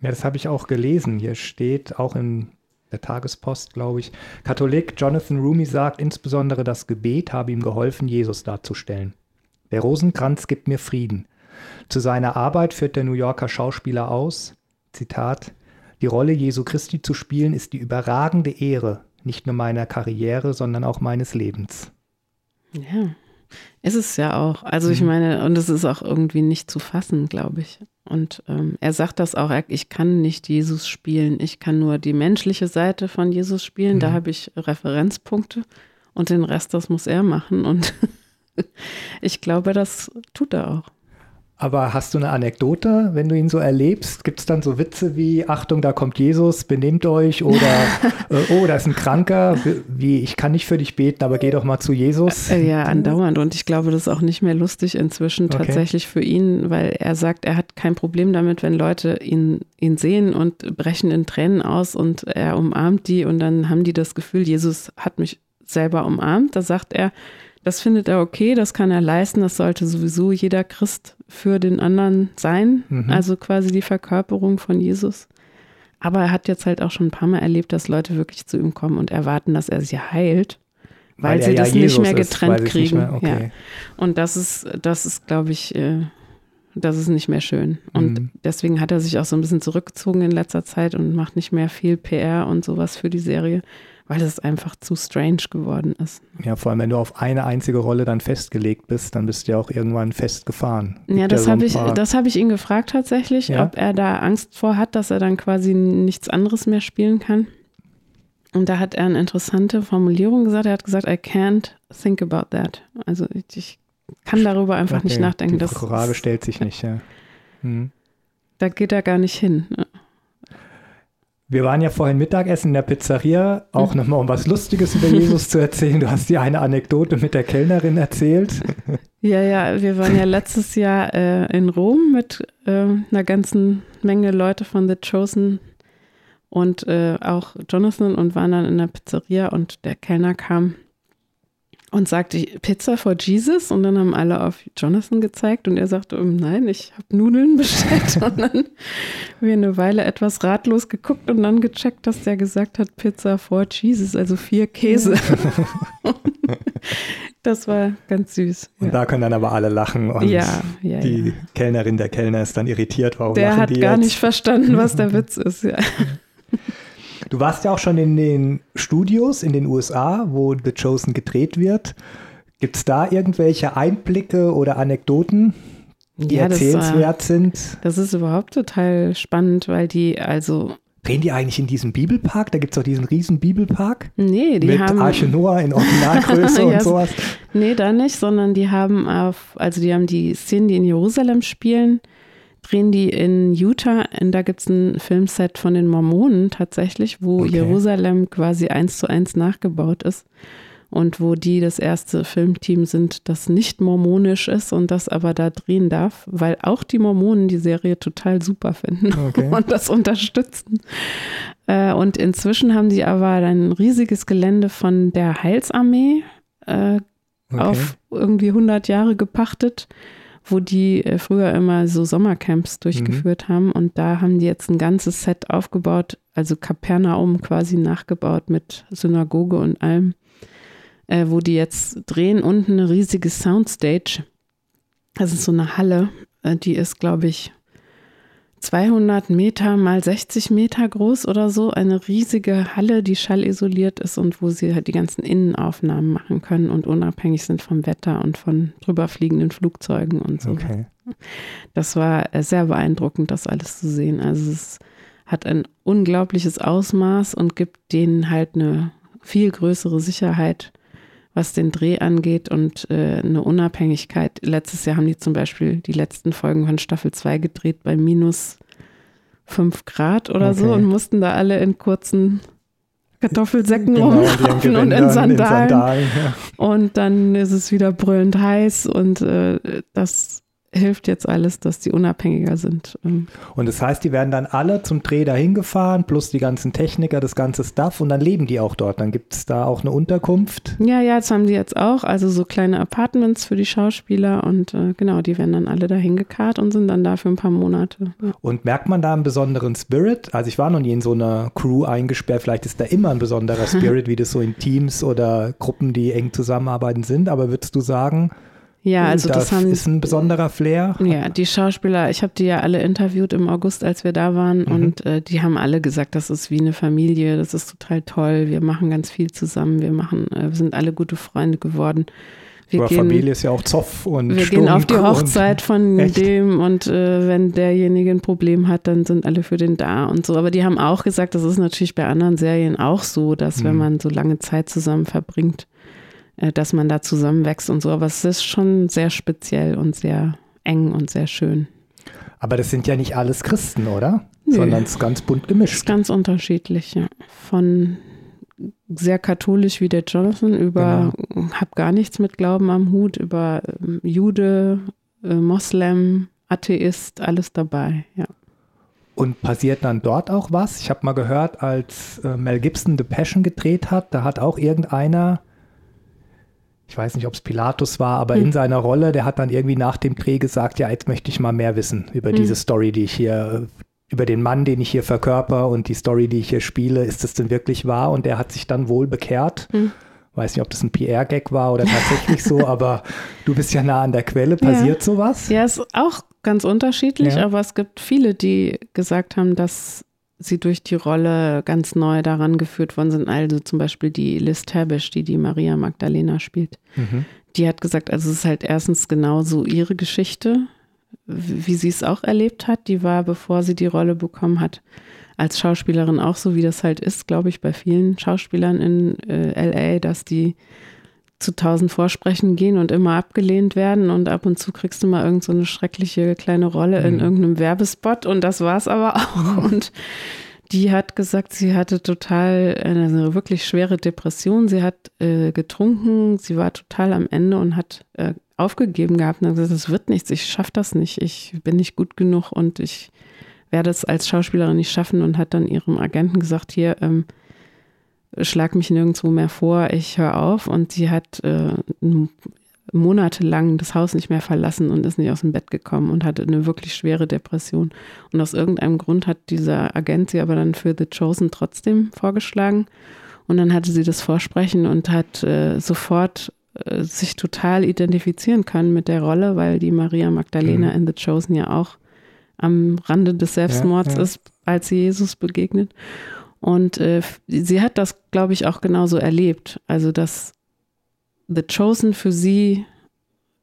Ja, das habe ich auch gelesen. Hier steht auch in der Tagespost, glaube ich, Katholik Jonathan Rumi sagt, insbesondere das Gebet habe ihm geholfen, Jesus darzustellen. Der Rosenkranz gibt mir Frieden. Zu seiner Arbeit führt der New Yorker Schauspieler aus, Zitat, die Rolle Jesu Christi zu spielen ist die überragende Ehre, nicht nur meiner Karriere, sondern auch meines Lebens. Ja, ist es ja auch. Also ich mhm. meine, und es ist auch irgendwie nicht zu fassen, glaube ich. Und ähm, er sagt das auch, ich kann nicht Jesus spielen, ich kann nur die menschliche Seite von Jesus spielen, mhm. da habe ich Referenzpunkte und den Rest, das muss er machen. Und ich glaube, das tut er auch. Aber hast du eine Anekdote, wenn du ihn so erlebst? Gibt es dann so Witze wie, Achtung, da kommt Jesus, benehmt euch oder äh, oh, da ist ein Kranker, wie ich kann nicht für dich beten, aber geh doch mal zu Jesus? Äh, ja, andauernd. Und ich glaube, das ist auch nicht mehr lustig inzwischen okay. tatsächlich für ihn, weil er sagt, er hat kein Problem damit, wenn Leute ihn, ihn sehen und brechen in Tränen aus und er umarmt die und dann haben die das Gefühl, Jesus hat mich selber umarmt. Da sagt er, das findet er okay, das kann er leisten, das sollte sowieso jeder Christ für den anderen sein, mhm. also quasi die Verkörperung von Jesus. Aber er hat jetzt halt auch schon ein paar Mal erlebt, dass Leute wirklich zu ihm kommen und erwarten, dass er sie heilt, weil, weil sie das ja nicht mehr getrennt ist, kriegen. Mehr, okay. ja. Und das ist, das ist, glaube ich, äh, das ist nicht mehr schön. Und mhm. deswegen hat er sich auch so ein bisschen zurückgezogen in letzter Zeit und macht nicht mehr viel PR und sowas für die Serie weil es einfach zu strange geworden ist. Ja, vor allem, wenn du auf eine einzige Rolle dann festgelegt bist, dann bist du ja auch irgendwann festgefahren. Ja, das habe ich, das ich ihn gefragt tatsächlich, ja? ob er da Angst vor hat, dass er dann quasi nichts anderes mehr spielen kann. Und da hat er eine interessante Formulierung gesagt. Er hat gesagt, I can't think about that. Also ich kann darüber einfach okay, nicht nachdenken. Die Frage stellt sich nicht, ja. Hm. Da geht er gar nicht hin. Wir waren ja vorhin Mittagessen in der Pizzeria, auch mhm. nochmal um was Lustiges über Jesus zu erzählen. Du hast dir eine Anekdote mit der Kellnerin erzählt. Ja, ja, wir waren ja letztes Jahr äh, in Rom mit äh, einer ganzen Menge Leute von The Chosen und äh, auch Jonathan und waren dann in der Pizzeria und der Kellner kam und sagte Pizza for Jesus und dann haben alle auf Jonathan gezeigt und er sagte, ähm, nein, ich habe Nudeln bestellt und dann haben wir eine Weile etwas ratlos geguckt und dann gecheckt, dass der gesagt hat Pizza for Jesus, also vier Käse. das war ganz süß. Und ja. da können dann aber alle lachen und ja, ja, die Kellnerin, der Kellner ist dann irritiert, warum der lachen die hat gar nicht verstanden, was der Witz ist, ja. Du warst ja auch schon in den Studios in den USA, wo The Chosen gedreht wird. Gibt es da irgendwelche Einblicke oder Anekdoten, die ja, erzählenswert das sind? Das ist überhaupt total spannend, weil die also Drehen die eigentlich in diesem Bibelpark? Da gibt es doch diesen riesen Bibelpark. Nee, die mit haben. Arche Noah in Originalgröße und sowas. Nee, da nicht, sondern die haben auf, also die haben die Szenen, die in Jerusalem spielen, drehen die in Utah. Und da gibt es ein Filmset von den Mormonen tatsächlich, wo okay. Jerusalem quasi eins zu eins nachgebaut ist. und wo die das erste Filmteam sind, das nicht mormonisch ist und das aber da drehen darf, weil auch die Mormonen die Serie total super finden okay. und das unterstützen. Äh, und inzwischen haben die aber ein riesiges Gelände von der Heilsarmee äh, okay. auf irgendwie 100 Jahre gepachtet wo die äh, früher immer so Sommercamps durchgeführt mhm. haben. Und da haben die jetzt ein ganzes Set aufgebaut, also Kapernaum quasi nachgebaut mit Synagoge und allem äh, wo die jetzt drehen, unten eine riesige Soundstage. Das ist so eine Halle, äh, die ist, glaube ich, 200 Meter mal 60 Meter groß oder so. Eine riesige Halle, die schallisoliert ist und wo sie halt die ganzen Innenaufnahmen machen können und unabhängig sind vom Wetter und von drüberfliegenden Flugzeugen und so. Okay. Das war äh, sehr beeindruckend, das alles zu sehen. Also es hat ein unglaubliches Ausmaß und gibt denen halt eine viel größere Sicherheit was den Dreh angeht und äh, eine Unabhängigkeit. Letztes Jahr haben die zum Beispiel die letzten Folgen von Staffel 2 gedreht bei minus 5 Grad oder okay. so und mussten da alle in kurzen Kartoffelsäcken genau, rumlaufen und in Sandalen. In Sandalen ja. Und dann ist es wieder brüllend heiß und äh, das hilft jetzt alles, dass die unabhängiger sind. Ähm. Und das heißt, die werden dann alle zum Dreh dahin gefahren, plus die ganzen Techniker, das ganze Stuff und dann leben die auch dort. Dann gibt es da auch eine Unterkunft. Ja, ja, das haben die jetzt auch. Also so kleine Apartments für die Schauspieler und äh, genau, die werden dann alle dahin gekarrt und sind dann da für ein paar Monate. Ja. Und merkt man da einen besonderen Spirit? Also ich war noch nie in so einer Crew eingesperrt. Vielleicht ist da immer ein besonderer Spirit, wie das so in Teams oder Gruppen, die eng zusammenarbeiten sind. Aber würdest du sagen, ja, also das, das haben, ist ein besonderer Flair. Ja, die Schauspieler, ich habe die ja alle interviewt im August, als wir da waren mhm. und äh, die haben alle gesagt, das ist wie eine Familie, das ist total toll, wir machen ganz viel zusammen, wir machen, äh, wir sind alle gute Freunde geworden. Wir Aber gehen, Familie ist ja auch Zoff und Wir Stunk gehen auf die Hochzeit von echt? dem und äh, wenn derjenige ein Problem hat, dann sind alle für den da und so. Aber die haben auch gesagt, das ist natürlich bei anderen Serien auch so, dass mhm. wenn man so lange Zeit zusammen verbringt, dass man da zusammenwächst und so. Aber es ist schon sehr speziell und sehr eng und sehr schön. Aber das sind ja nicht alles Christen, oder? Nö. Sondern es ist ganz bunt gemischt. Es ist ganz unterschiedlich, ja. Von sehr katholisch wie der Jonathan über genau. hab gar nichts mit Glauben am Hut, über ähm, Jude, äh, Moslem, Atheist, alles dabei, ja. Und passiert dann dort auch was? Ich habe mal gehört, als äh, Mel Gibson The Passion gedreht hat, da hat auch irgendeiner ich weiß nicht, ob es Pilatus war, aber hm. in seiner Rolle, der hat dann irgendwie nach dem Dreh gesagt, ja, jetzt möchte ich mal mehr wissen über hm. diese Story, die ich hier, über den Mann, den ich hier verkörper und die Story, die ich hier spiele, ist das denn wirklich wahr? Und der hat sich dann wohl bekehrt. Hm. Weiß nicht, ob das ein PR-Gag war oder tatsächlich so, aber du bist ja nah an der Quelle. Passiert ja. sowas? Ja, ist auch ganz unterschiedlich, ja. aber es gibt viele, die gesagt haben, dass sie durch die Rolle ganz neu daran geführt worden sind. Also zum Beispiel die Liz Tabish, die die Maria Magdalena spielt. Mhm. Die hat gesagt, also es ist halt erstens genauso ihre Geschichte, wie sie es auch erlebt hat. Die war, bevor sie die Rolle bekommen hat, als Schauspielerin auch so, wie das halt ist, glaube ich, bei vielen Schauspielern in äh, LA, dass die zu tausend Vorsprechen gehen und immer abgelehnt werden und ab und zu kriegst du mal irgend so eine schreckliche kleine Rolle mhm. in irgendeinem Werbespot und das war es aber auch. Mhm. Und die hat gesagt, sie hatte total eine wirklich schwere Depression. Sie hat äh, getrunken, sie war total am Ende und hat äh, aufgegeben gehabt und gesagt, das wird nichts, ich schaffe das nicht, ich bin nicht gut genug und ich werde es als Schauspielerin nicht schaffen und hat dann ihrem Agenten gesagt, hier, ähm, schlag mich nirgendwo mehr vor, ich höre auf. Und sie hat äh, monatelang das Haus nicht mehr verlassen und ist nicht aus dem Bett gekommen und hatte eine wirklich schwere Depression. Und aus irgendeinem Grund hat dieser Agent sie aber dann für The Chosen trotzdem vorgeschlagen. Und dann hatte sie das Vorsprechen und hat äh, sofort äh, sich total identifizieren können mit der Rolle, weil die Maria Magdalena mhm. in The Chosen ja auch am Rande des Selbstmords ja, ja. ist, als sie Jesus begegnet. Und äh, sie hat das, glaube ich, auch genauso erlebt. Also, dass The Chosen für sie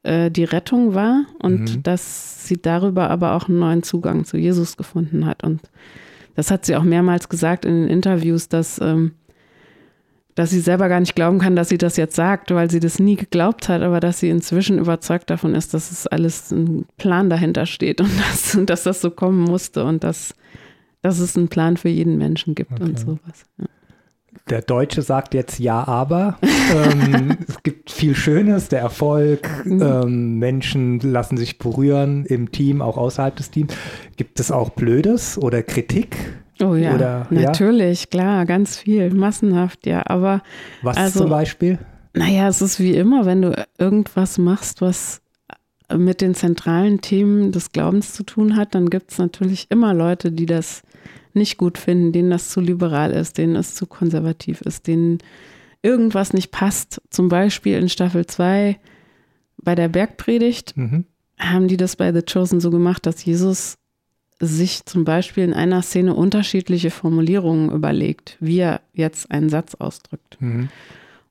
äh, die Rettung war und mhm. dass sie darüber aber auch einen neuen Zugang zu Jesus gefunden hat. Und das hat sie auch mehrmals gesagt in den Interviews, dass, ähm, dass sie selber gar nicht glauben kann, dass sie das jetzt sagt, weil sie das nie geglaubt hat, aber dass sie inzwischen überzeugt davon ist, dass es alles ein Plan dahinter steht und dass, dass das so kommen musste und dass dass es einen Plan für jeden Menschen gibt okay. und sowas. Ja. der Deutsche sagt jetzt ja, aber. ähm, es gibt viel Schönes, der Erfolg, mhm. ähm, Menschen lassen sich berühren im Team, auch außerhalb des Teams. Gibt es auch Blödes oder Kritik? Oh ja, oder, natürlich, ja? klar, ganz viel, massenhaft, ja. Aber was also, zum Beispiel? Naja, es ist wie immer, wenn du irgendwas machst, was mit den zentralen Themen des Glaubens zu tun hat, dann gibt es natürlich immer Leute, die das nicht gut finden, denen das zu liberal ist, denen es zu konservativ ist, denen irgendwas nicht passt. Zum Beispiel in Staffel 2 bei der Bergpredigt mhm. haben die das bei The Chosen so gemacht, dass Jesus sich zum Beispiel in einer Szene unterschiedliche Formulierungen überlegt, wie er jetzt einen Satz ausdrückt. Mhm.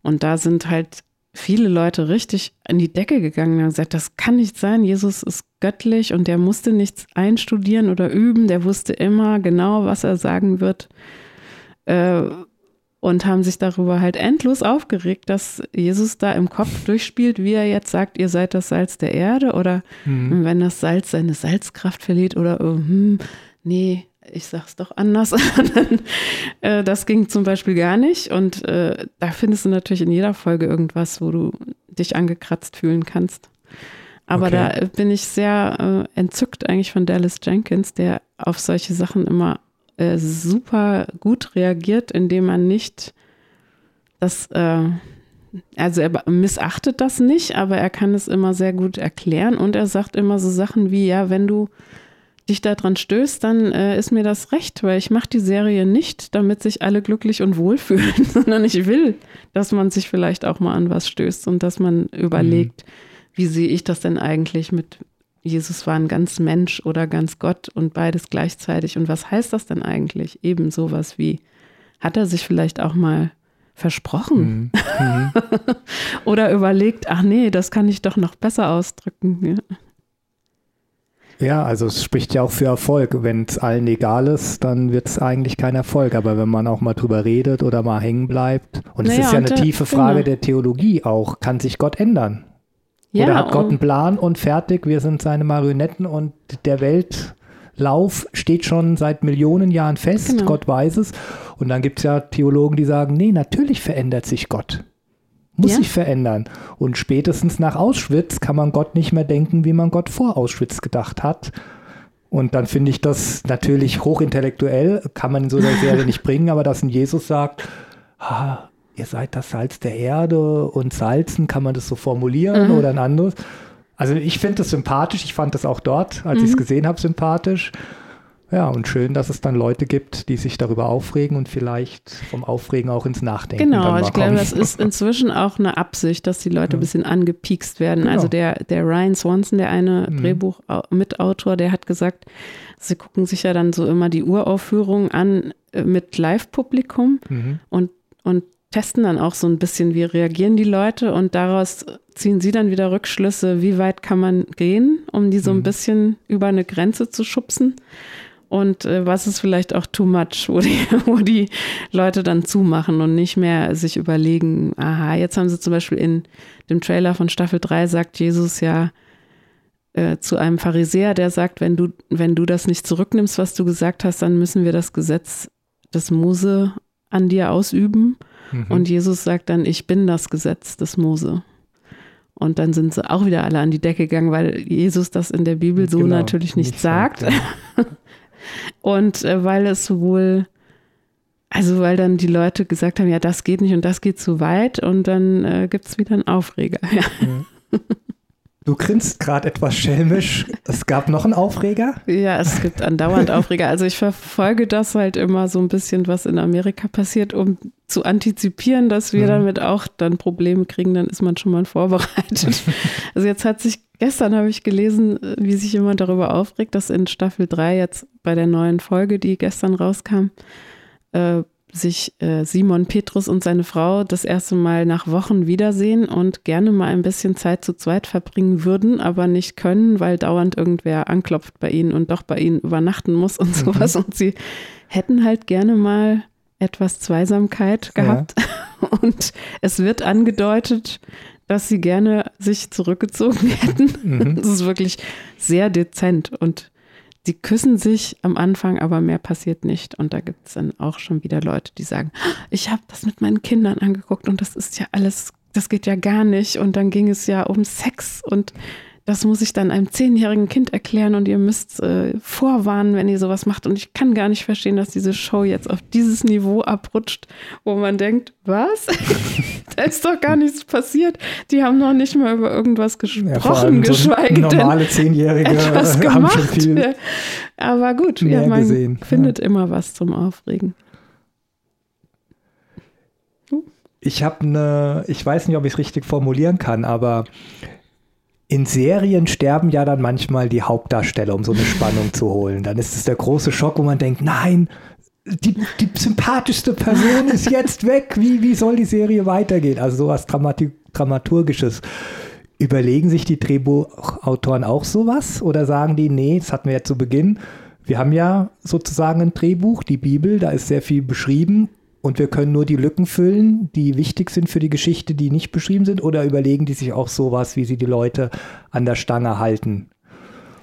Und da sind halt viele Leute richtig in die Decke gegangen und gesagt, das kann nicht sein, Jesus ist göttlich und der musste nichts einstudieren oder üben, der wusste immer genau, was er sagen wird. Äh, und haben sich darüber halt endlos aufgeregt, dass Jesus da im Kopf durchspielt, wie er jetzt sagt, ihr seid das Salz der Erde oder mhm. wenn das Salz seine Salzkraft verliert oder oh, hm, nee, ich sag's doch anders. Äh, das ging zum Beispiel gar nicht. Und äh, da findest du natürlich in jeder Folge irgendwas, wo du dich angekratzt fühlen kannst. Aber okay. da bin ich sehr äh, entzückt eigentlich von Dallas Jenkins, der auf solche Sachen immer äh, super gut reagiert, indem man nicht das, äh, also er missachtet das nicht, aber er kann es immer sehr gut erklären und er sagt immer so Sachen wie, ja, wenn du dich daran stößt, dann äh, ist mir das recht, weil ich mache die Serie nicht, damit sich alle glücklich und wohlfühlen, sondern ich will, dass man sich vielleicht auch mal an was stößt und dass man überlegt, mhm. wie sehe ich das denn eigentlich mit Jesus war ein ganz Mensch oder ganz Gott und beides gleichzeitig. Und was heißt das denn eigentlich? Eben sowas wie, hat er sich vielleicht auch mal versprochen? Mhm. Mhm. oder überlegt, ach nee, das kann ich doch noch besser ausdrücken. Ja. Ja, also es spricht ja auch für Erfolg. Wenn es allen egal ist, dann wird es eigentlich kein Erfolg. Aber wenn man auch mal drüber redet oder mal hängen bleibt, und naja, es ist ja eine der, tiefe Frage genau. der Theologie auch, kann sich Gott ändern? Ja, oder hat Gott einen Plan und fertig, wir sind seine Marionetten und der Weltlauf steht schon seit Millionen Jahren fest, genau. Gott weiß es. Und dann gibt es ja Theologen, die sagen, nee, natürlich verändert sich Gott muss ja. sich verändern. Und spätestens nach Auschwitz kann man Gott nicht mehr denken, wie man Gott vor Auschwitz gedacht hat. Und dann finde ich das natürlich hochintellektuell, kann man in so einer Serie nicht bringen, aber dass ein Jesus sagt, ah, ihr seid das Salz der Erde und Salzen, kann man das so formulieren mhm. oder ein anderes. Also ich finde das sympathisch, ich fand das auch dort, als mhm. ich es gesehen habe, sympathisch. Ja, und schön, dass es dann Leute gibt, die sich darüber aufregen und vielleicht vom Aufregen auch ins Nachdenken. Genau, ich glaube, das ist inzwischen auch eine Absicht, dass die Leute ein bisschen angepiekst werden. Genau. Also der, der Ryan Swanson, der eine mhm. Drehbuch-Mitautor, der hat gesagt, sie gucken sich ja dann so immer die Uraufführung an äh, mit Live-Publikum mhm. und, und testen dann auch so ein bisschen, wie reagieren die Leute und daraus ziehen sie dann wieder Rückschlüsse, wie weit kann man gehen, um die so ein mhm. bisschen über eine Grenze zu schubsen und äh, was ist vielleicht auch too much, wo die, wo die Leute dann zumachen und nicht mehr sich überlegen, aha, jetzt haben sie zum Beispiel in dem Trailer von Staffel 3 sagt Jesus ja äh, zu einem Pharisäer, der sagt, wenn du, wenn du das nicht zurücknimmst, was du gesagt hast, dann müssen wir das Gesetz des Mose an dir ausüben. Mhm. Und Jesus sagt dann, ich bin das Gesetz des Mose. Und dann sind sie auch wieder alle an die Decke gegangen, weil Jesus das in der Bibel so genau, natürlich nicht, nicht sagt. sagt ja. Und äh, weil es wohl, also weil dann die Leute gesagt haben, ja, das geht nicht und das geht zu weit und dann äh, gibt es wieder einen Aufreger. Ja. Mhm. Du grinst gerade etwas schelmisch. Es gab noch einen Aufreger? Ja, es gibt andauernd Aufreger. Also ich verfolge das halt immer so ein bisschen, was in Amerika passiert, um zu antizipieren, dass wir mhm. damit auch dann Probleme kriegen, dann ist man schon mal vorbereitet. also jetzt hat sich, gestern habe ich gelesen, wie sich jemand darüber aufregt, dass in Staffel 3 jetzt bei der neuen Folge, die gestern rauskam, äh, sich äh, Simon Petrus und seine Frau das erste Mal nach Wochen wiedersehen und gerne mal ein bisschen Zeit zu zweit verbringen würden, aber nicht können, weil dauernd irgendwer anklopft bei ihnen und doch bei ihnen übernachten muss und mhm. sowas. Mhm. Und sie hätten halt gerne mal etwas Zweisamkeit gehabt. Ja. Und es wird angedeutet, dass sie gerne sich zurückgezogen hätten. Mhm. Das ist wirklich sehr dezent und die küssen sich am Anfang, aber mehr passiert nicht. Und da gibt es dann auch schon wieder Leute, die sagen, ich habe das mit meinen Kindern angeguckt und das ist ja alles, das geht ja gar nicht. Und dann ging es ja um Sex und das muss ich dann einem zehnjährigen Kind erklären und ihr müsst äh, vorwarnen, wenn ihr sowas macht. Und ich kann gar nicht verstehen, dass diese Show jetzt auf dieses Niveau abrutscht, wo man denkt, was? da ist doch gar nichts passiert. Die haben noch nicht mal über irgendwas gesprochen, ja, geschweige so normale Zehnjährige etwas gemacht. haben schon viel Aber gut, ja, man gesehen. findet ja. immer was zum Aufregen. Ich habe eine, ich weiß nicht, ob ich es richtig formulieren kann, aber in Serien sterben ja dann manchmal die Hauptdarsteller, um so eine Spannung zu holen. Dann ist es der große Schock, wo man denkt, nein, die, die sympathischste Person ist jetzt weg. Wie, wie soll die Serie weitergehen? Also sowas Dramatik, Dramaturgisches. Überlegen sich die Drehbuchautoren auch sowas? Oder sagen die, nee, das hatten wir ja zu Beginn. Wir haben ja sozusagen ein Drehbuch, die Bibel, da ist sehr viel beschrieben und wir können nur die Lücken füllen, die wichtig sind für die Geschichte, die nicht beschrieben sind, oder überlegen die sich auch sowas, wie sie die Leute an der Stange halten,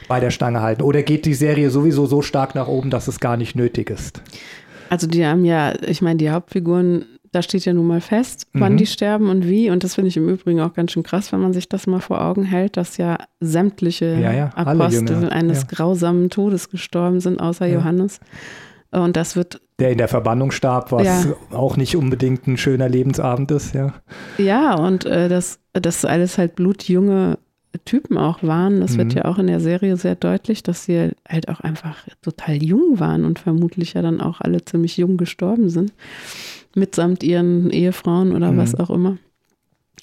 bei der Stange halten? Oder geht die Serie sowieso so stark nach oben, dass es gar nicht nötig ist? Also die haben ja, ich meine, die Hauptfiguren, da steht ja nun mal fest, wann mhm. die sterben und wie. Und das finde ich im Übrigen auch ganz schön krass, wenn man sich das mal vor Augen hält, dass ja sämtliche ja, ja, Apostel eines ja. grausamen Todes gestorben sind, außer Johannes. Und das wird. Der in der Verbannung starb, was ja. auch nicht unbedingt ein schöner Lebensabend ist, ja. Ja, und äh, das, das alles halt blutjunge Typen auch waren. Das mhm. wird ja auch in der Serie sehr deutlich, dass sie halt auch einfach total jung waren und vermutlich ja dann auch alle ziemlich jung gestorben sind. Mitsamt ihren Ehefrauen oder mhm. was auch immer.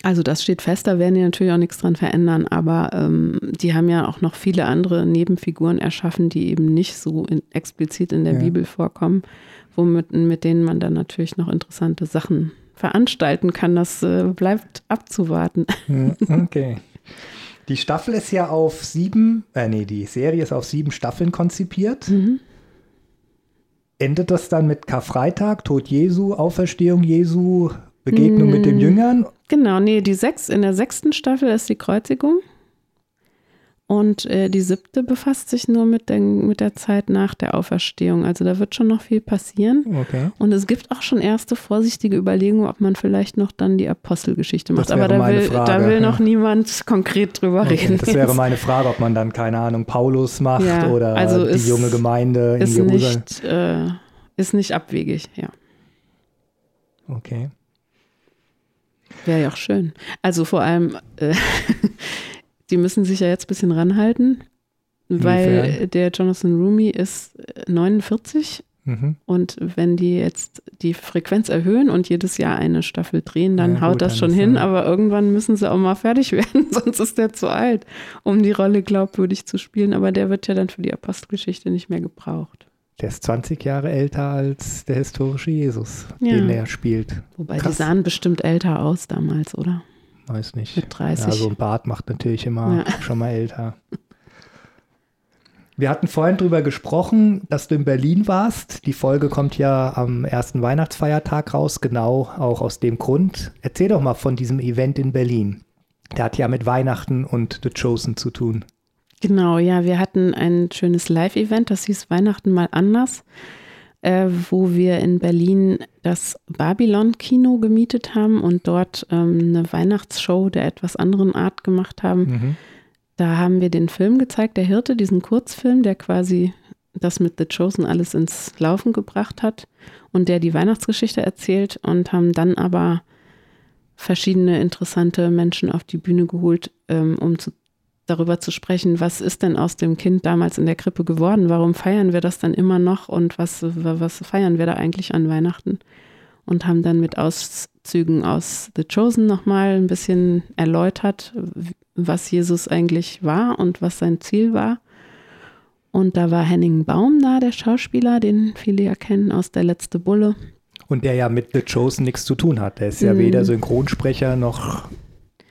Also das steht fest, da werden die natürlich auch nichts dran verändern, aber ähm, die haben ja auch noch viele andere Nebenfiguren erschaffen, die eben nicht so in, explizit in der ja. Bibel vorkommen, womit mit denen man dann natürlich noch interessante Sachen veranstalten kann. Das äh, bleibt abzuwarten. Okay. Die Staffel ist ja auf sieben, äh nee, die Serie ist auf sieben Staffeln konzipiert. Mhm. Endet das dann mit Karfreitag, Tod Jesu, Auferstehung Jesu, Begegnung mhm. mit den Jüngern Genau, nee, die sechs, in der sechsten Staffel ist die Kreuzigung. Und äh, die siebte befasst sich nur mit, den, mit der Zeit nach der Auferstehung. Also da wird schon noch viel passieren. Okay. Und es gibt auch schon erste vorsichtige Überlegungen, ob man vielleicht noch dann die Apostelgeschichte macht. Aber da will, da will noch niemand konkret drüber okay, reden. Das wäre meine Frage, ob man dann, keine Ahnung, Paulus macht ja, oder also die ist, junge Gemeinde in ist Jerusalem. Nicht, äh, ist nicht abwegig, ja. Okay. Wäre ja auch schön. Also vor allem, äh, die müssen sich ja jetzt ein bisschen ranhalten, weil Inwiefern? der Jonathan Rumi ist 49 äh, mhm. und wenn die jetzt die Frequenz erhöhen und jedes Jahr eine Staffel drehen, dann ja, haut gut, das schon hin, aber irgendwann müssen sie auch mal fertig werden, sonst ist der zu alt, um die Rolle glaubwürdig zu spielen, aber der wird ja dann für die Apostelgeschichte nicht mehr gebraucht. Der ist 20 Jahre älter als der historische Jesus, ja. den er spielt. Wobei Krass. die sahen bestimmt älter aus damals, oder? Weiß nicht. Mit 30. Ja, so ein Bart macht natürlich immer ja. schon mal älter. Wir hatten vorhin drüber gesprochen, dass du in Berlin warst. Die Folge kommt ja am ersten Weihnachtsfeiertag raus, genau auch aus dem Grund. Erzähl doch mal von diesem Event in Berlin. Der hat ja mit Weihnachten und The Chosen zu tun. Genau, ja, wir hatten ein schönes Live-Event, das hieß Weihnachten mal anders, äh, wo wir in Berlin das Babylon-Kino gemietet haben und dort ähm, eine Weihnachtsshow der etwas anderen Art gemacht haben. Mhm. Da haben wir den Film gezeigt, der Hirte, diesen Kurzfilm, der quasi das mit The Chosen alles ins Laufen gebracht hat und der die Weihnachtsgeschichte erzählt und haben dann aber verschiedene interessante Menschen auf die Bühne geholt, ähm, um zu darüber zu sprechen, was ist denn aus dem Kind damals in der Krippe geworden? Warum feiern wir das dann immer noch und was, was feiern wir da eigentlich an Weihnachten? Und haben dann mit Auszügen aus The Chosen nochmal ein bisschen erläutert, was Jesus eigentlich war und was sein Ziel war. Und da war Henning Baum da, der Schauspieler, den viele ja kennen aus Der letzte Bulle. Und der ja mit The Chosen nichts zu tun hat. Der ist ja mm. weder Synchronsprecher noch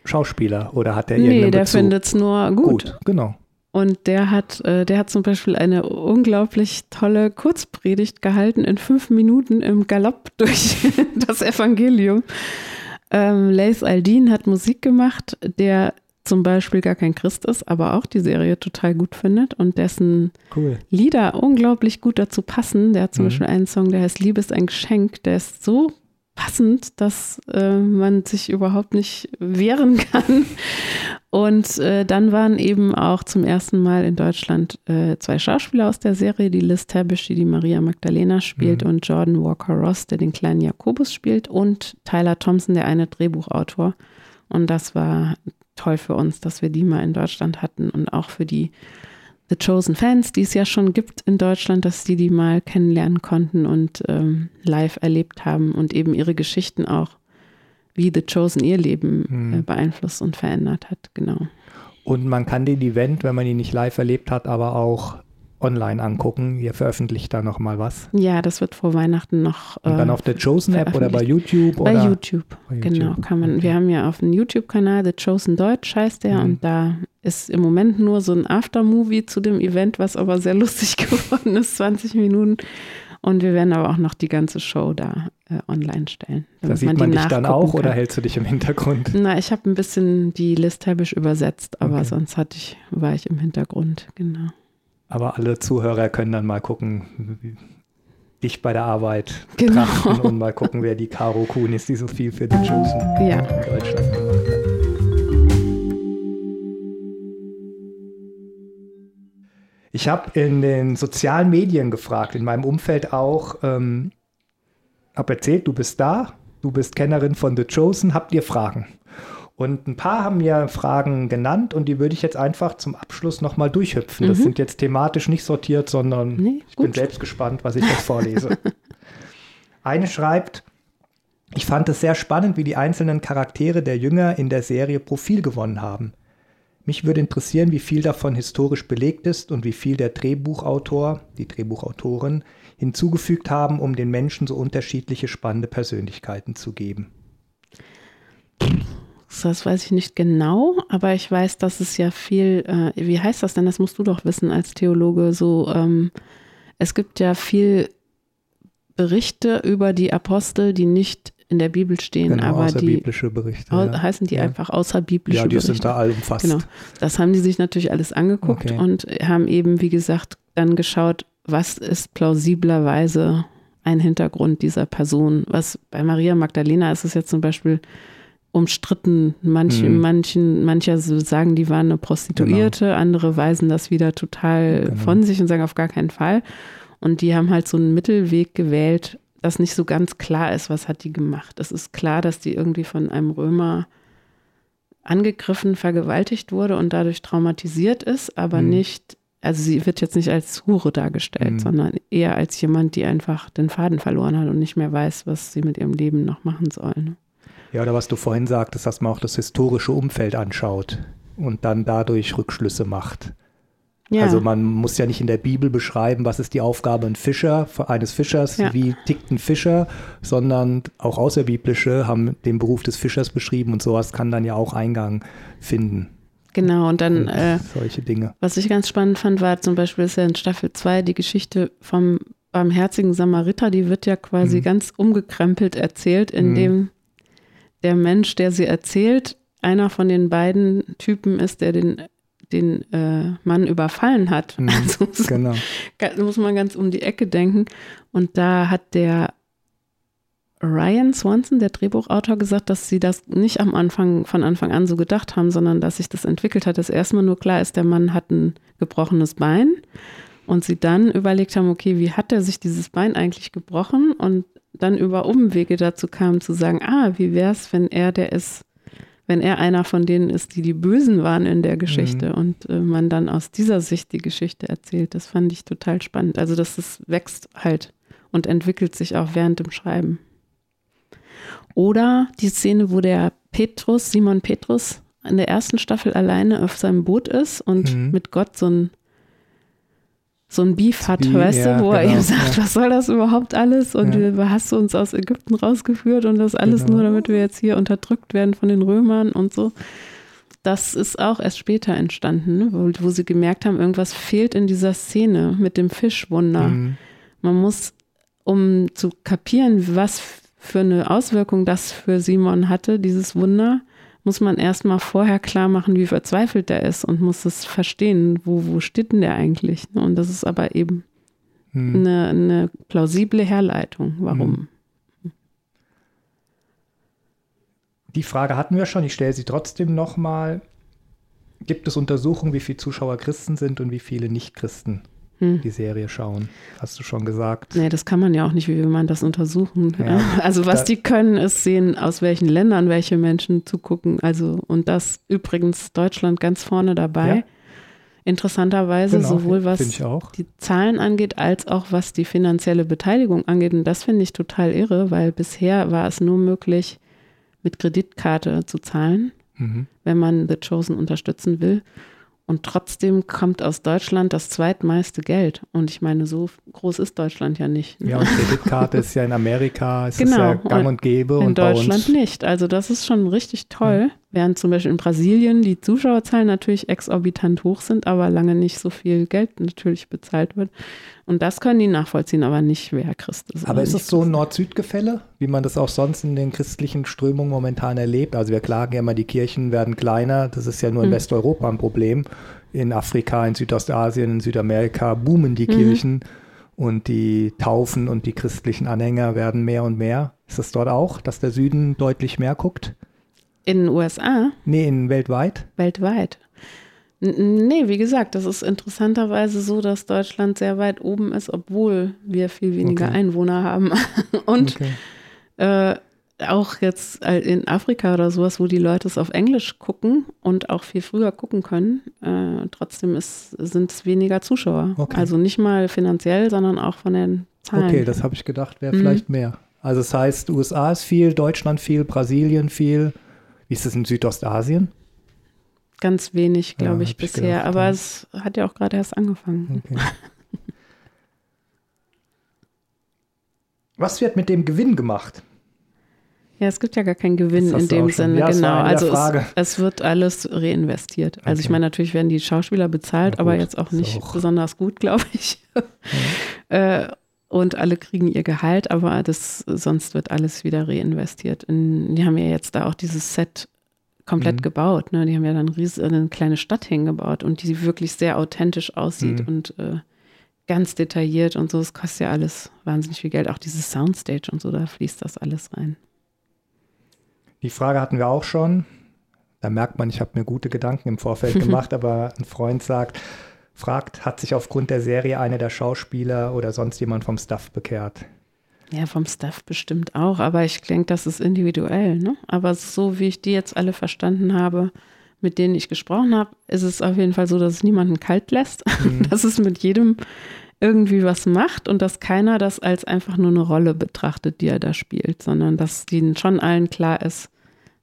Schauspieler oder hat er irgendeinen Nee, der findet es nur gut. Gut, genau. Und der hat, äh, der hat zum Beispiel eine unglaublich tolle Kurzpredigt gehalten in fünf Minuten im Galopp durch das Evangelium. Ähm, Lace Aldin hat Musik gemacht, der zum Beispiel gar kein Christ ist, aber auch die Serie total gut findet und dessen Cool. Lieder unglaublich gut dazu passen. Der hat zum Mhm. Beispiel einen Song, der heißt Liebe ist ein Geschenk, der ist so passend, dass äh, man sich überhaupt nicht wehren kann. Und äh, dann waren eben auch zum ersten Mal in Deutschland äh, zwei Schauspieler aus der Serie, die Liz Tabish, die die Maria Magdalena spielt, Mhm. und Jordan Walker Ross, der den kleinen Jakobus spielt, und Tyler Thompson, der eine Drehbuchautor. Und das war toll für uns, dass wir die mal in Deutschland hatten und auch für die The Chosen Fans, die es ja schon gibt in Deutschland, dass die die mal kennenlernen konnten und ähm, live erlebt haben und eben ihre Geschichten auch, wie The Chosen ihr Leben Mhm. äh, beeinflusst und verändert hat. Genau. Und man kann den Event, wenn man ihn nicht live erlebt hat, aber auch online angucken. Ihr veröffentlicht da nochmal was. Ja, das wird vor Weihnachten noch. Und dann äh, auf der Chosen-App oder bei YouTube? Bei oder? YouTube, Bei genau. YouTube, Kann man, okay. Wir haben ja auf dem YouTube-Kanal The Chosen Deutsch heißt der Mhm. und da ist im Moment nur so ein Aftermovie zu dem Event, was aber sehr lustig geworden ist, 20 Minuten. Und wir werden aber auch noch die ganze Show da äh, online stellen. Da sieht man, die dich dann auch oder kann. hältst du dich im Hintergrund? Na, ich habe ein bisschen die List Tabisch übersetzt, aber Okay. sonst hatte ich, war ich im Hintergrund, genau. Aber alle Zuhörer können dann mal gucken, wie- dich bei der Arbeit Genau. betrachten und mal gucken, wer die Caro Kuhn ist, die so viel für die Chosen Ja. in Deutschland gemacht hat. Ich habe in den sozialen Medien gefragt, in meinem Umfeld auch, ähm, habe erzählt, du bist da, du bist Kennerin von The Chosen, habt ihr Fragen? Und ein paar haben mir Fragen genannt und die würde ich jetzt einfach zum Abschluss nochmal durchhüpfen. Das Mhm. sind jetzt thematisch nicht sortiert, sondern Nee, ich bin selbst gespannt, was ich jetzt vorlese. Eine schreibt, ich fand es sehr spannend, wie die einzelnen Charaktere der Jünger in der Serie Profil gewonnen haben. Mich würde interessieren, wie viel davon historisch belegt ist und wie viel der Drehbuchautor, die Drehbuchautorin, hinzugefügt haben, um den Menschen so unterschiedliche spannende Persönlichkeiten zu geben. Das weiß ich nicht genau, aber ich weiß, dass es ja viel, äh, wie heißt das denn? Das musst du doch wissen als Theologe. So, ähm, es gibt ja viel Berichte über die Apostel, die nicht in der Bibel stehen, Genau, aber die außerbiblische Berichte. au- ja. heißen die Ja. einfach außerbiblische ja, die Berichte. sind da allumfassend. Genau. Das haben die sich natürlich alles angeguckt Okay. und haben eben, wie gesagt, dann geschaut, was ist plausiblerweise ein Hintergrund dieser Person. Was bei Maria Magdalena ist es jetzt zum Beispiel umstritten. Manche, Mhm. manchen, mancher sagen, die waren eine Prostituierte, andere weisen das wieder total Genau. von sich und sagen auf gar keinen Fall. Und die haben halt so einen Mittelweg gewählt, dass nicht so ganz klar ist, was hat die gemacht. Es ist klar, dass die irgendwie von einem Römer angegriffen, vergewaltigt wurde und dadurch traumatisiert ist, aber Mhm. nicht, also sie wird jetzt nicht als Hure dargestellt, Mhm. sondern eher als jemand, die einfach den Faden verloren hat und nicht mehr weiß, was sie mit ihrem Leben noch machen soll. Ne? Ja, oder was du vorhin sagtest, dass man auch das historische Umfeld anschaut und dann dadurch Rückschlüsse macht. Ja, Also man muss ja nicht in der Bibel beschreiben, was ist die Aufgabe ein Fischer, eines Fischers, Ja. wie tickt ein Fischer, sondern auch außerbiblische haben den Beruf des Fischers beschrieben und sowas kann dann ja auch Eingang finden. genau. Und dann, Und äh, solche Dinge. was ich ganz spannend fand, war zum Beispiel ist ja in Staffel 2 die Geschichte vom barmherzigen Samariter, die wird ja quasi Mhm. ganz umgekrempelt erzählt, indem Mhm. Der Mensch, der sie erzählt, einer von den beiden Typen ist, der den, den äh, Mann überfallen hat. Mhm. Also Genau. da muss man ganz um die Ecke denken. Und da hat der Ryan Swanson, der Drehbuchautor, gesagt, dass sie das nicht am Anfang, von Anfang an so gedacht haben, sondern dass sich das entwickelt hat, dass erstmal nur klar ist, der Mann hat ein gebrochenes Bein. Und sie dann überlegt haben, okay, wie hat er sich dieses Bein eigentlich gebrochen? Und dann über Umwege dazu kam zu sagen, ah, wie wäre es, wenn er der ist, wenn er einer von denen ist, die die Bösen waren in der Geschichte und äh, man dann aus dieser Sicht die Geschichte erzählt. Das fand ich total spannend. Also, dass es wächst halt und entwickelt sich auch während dem Schreiben. Oder die Szene, wo der Petrus, Simon Petrus, in der ersten Staffel alleine auf seinem Boot ist und Mhm. mit Gott so ein so ein Beef hat, Wie- weißt ja, du, wo er genau, ihm sagt, ja. was soll das überhaupt alles? Und Ja. du hast du uns aus Ägypten rausgeführt und das alles Genau. nur, damit wir jetzt hier unterdrückt werden von den Römern und so. Das ist auch erst später entstanden, ne? wo, wo sie gemerkt haben, irgendwas fehlt in dieser Szene mit dem Fischwunder. Mhm. Man muss, um zu kapieren, was für eine Auswirkung das für Simon hatte, dieses Wunder, muss man erstmal vorher klar machen, wie verzweifelt er ist und muss es verstehen, wo, wo steht denn der eigentlich? Und das ist aber eben hm. eine, eine, plausible Herleitung, warum. Hm. Die Frage hatten wir schon, ich stelle sie trotzdem nochmal. Gibt es Untersuchungen, wie viele Zuschauer Christen sind und wie viele Nicht-Christen? Hm. die Serie schauen. Hast du schon gesagt. Nee, das kann man ja auch nicht, wie will man das untersuchen. Ja, also was die können, ist sehen, aus welchen Ländern welche Menschen zugucken. Also und das übrigens Deutschland ganz vorne dabei. Ja. Interessanterweise, genau, sowohl was die Zahlen angeht, als auch was die finanzielle Beteiligung angeht. Und das finde ich total irre, weil bisher war es nur möglich, mit Kreditkarte zu zahlen, mhm. wenn man The Chosen unterstützen will. Und trotzdem kommt aus Deutschland das zweitmeiste Geld. Und ich meine, so groß ist Deutschland ja nicht. Ne? Ja, und Kreditkarte ist ja in Amerika, ist genau, ja gang und gäbe. In und Deutschland nicht. Also das ist schon richtig toll. Ja. Während zum Beispiel in Brasilien die Zuschauerzahlen natürlich exorbitant hoch sind, aber lange nicht so viel Geld natürlich bezahlt wird. Und das können die nachvollziehen, aber nicht, wer Christ ist. Aber ist es so ein Nord-Süd-Gefälle, wie man das auch sonst in den christlichen Strömungen momentan erlebt? Also wir klagen ja immer, die Kirchen werden kleiner. Das ist ja nur in mhm. Westeuropa ein Problem. In Afrika, in Südostasien, in Südamerika boomen die mhm. Kirchen und die Taufen und die christlichen Anhänger werden mehr und mehr. Ist es dort auch, dass der Süden deutlich mehr guckt? In den USA? Nee, in weltweit. Weltweit. Nee, wie gesagt, das ist interessanterweise so, dass Deutschland sehr weit oben ist, obwohl wir viel weniger okay. Einwohner haben. Und okay. äh, auch jetzt in Afrika oder sowas, wo die Leute es auf Englisch gucken und auch viel früher gucken können, äh, trotzdem sind es weniger Zuschauer. Okay. Also nicht mal finanziell, sondern auch von den Zahlen. Okay, das habe ich gedacht, wäre mhm. vielleicht mehr. Also das heißt, USA ist viel, Deutschland viel, Brasilien viel. Wie ist es in Südostasien? Ganz wenig, glaube ja, ich, bisher. Gedacht, Aber es hat ja auch gerade erst angefangen. Okay. Was wird mit dem Gewinn gemacht? Ja, es gibt ja gar keinen Gewinn in dem Sinne, ja, genau. Also es, es, wird alles reinvestiert. Also okay. ich meine, natürlich werden die Schauspieler bezahlt, aber jetzt auch nicht auch. besonders gut, glaube ich. Ja. äh, und alle kriegen ihr Gehalt, aber das, sonst wird alles wieder reinvestiert. In, die haben ja jetzt da auch dieses Set komplett mhm. gebaut. Ne? Die haben ja dann ries eine kleine Stadt hingebaut und die wirklich sehr authentisch aussieht mhm. und äh, ganz detailliert und so. Es kostet ja alles wahnsinnig viel Geld. Auch dieses Soundstage und so, da fließt das alles rein. Die Frage hatten wir auch schon. Da merkt man, ich habe mir gute Gedanken im Vorfeld gemacht, aber ein Freund sagt, fragt, hat sich aufgrund der Serie einer der Schauspieler oder sonst jemand vom Staff bekehrt? Ja, vom Staff bestimmt auch, aber ich denke, das ist individuell. Ne? Aber so wie ich die jetzt alle verstanden habe, mit denen ich gesprochen habe, ist es auf jeden Fall so, dass es niemanden kalt lässt, mhm. dass es mit jedem irgendwie was macht und dass keiner das als einfach nur eine Rolle betrachtet, die er da spielt, sondern dass ihnen schon allen klar ist,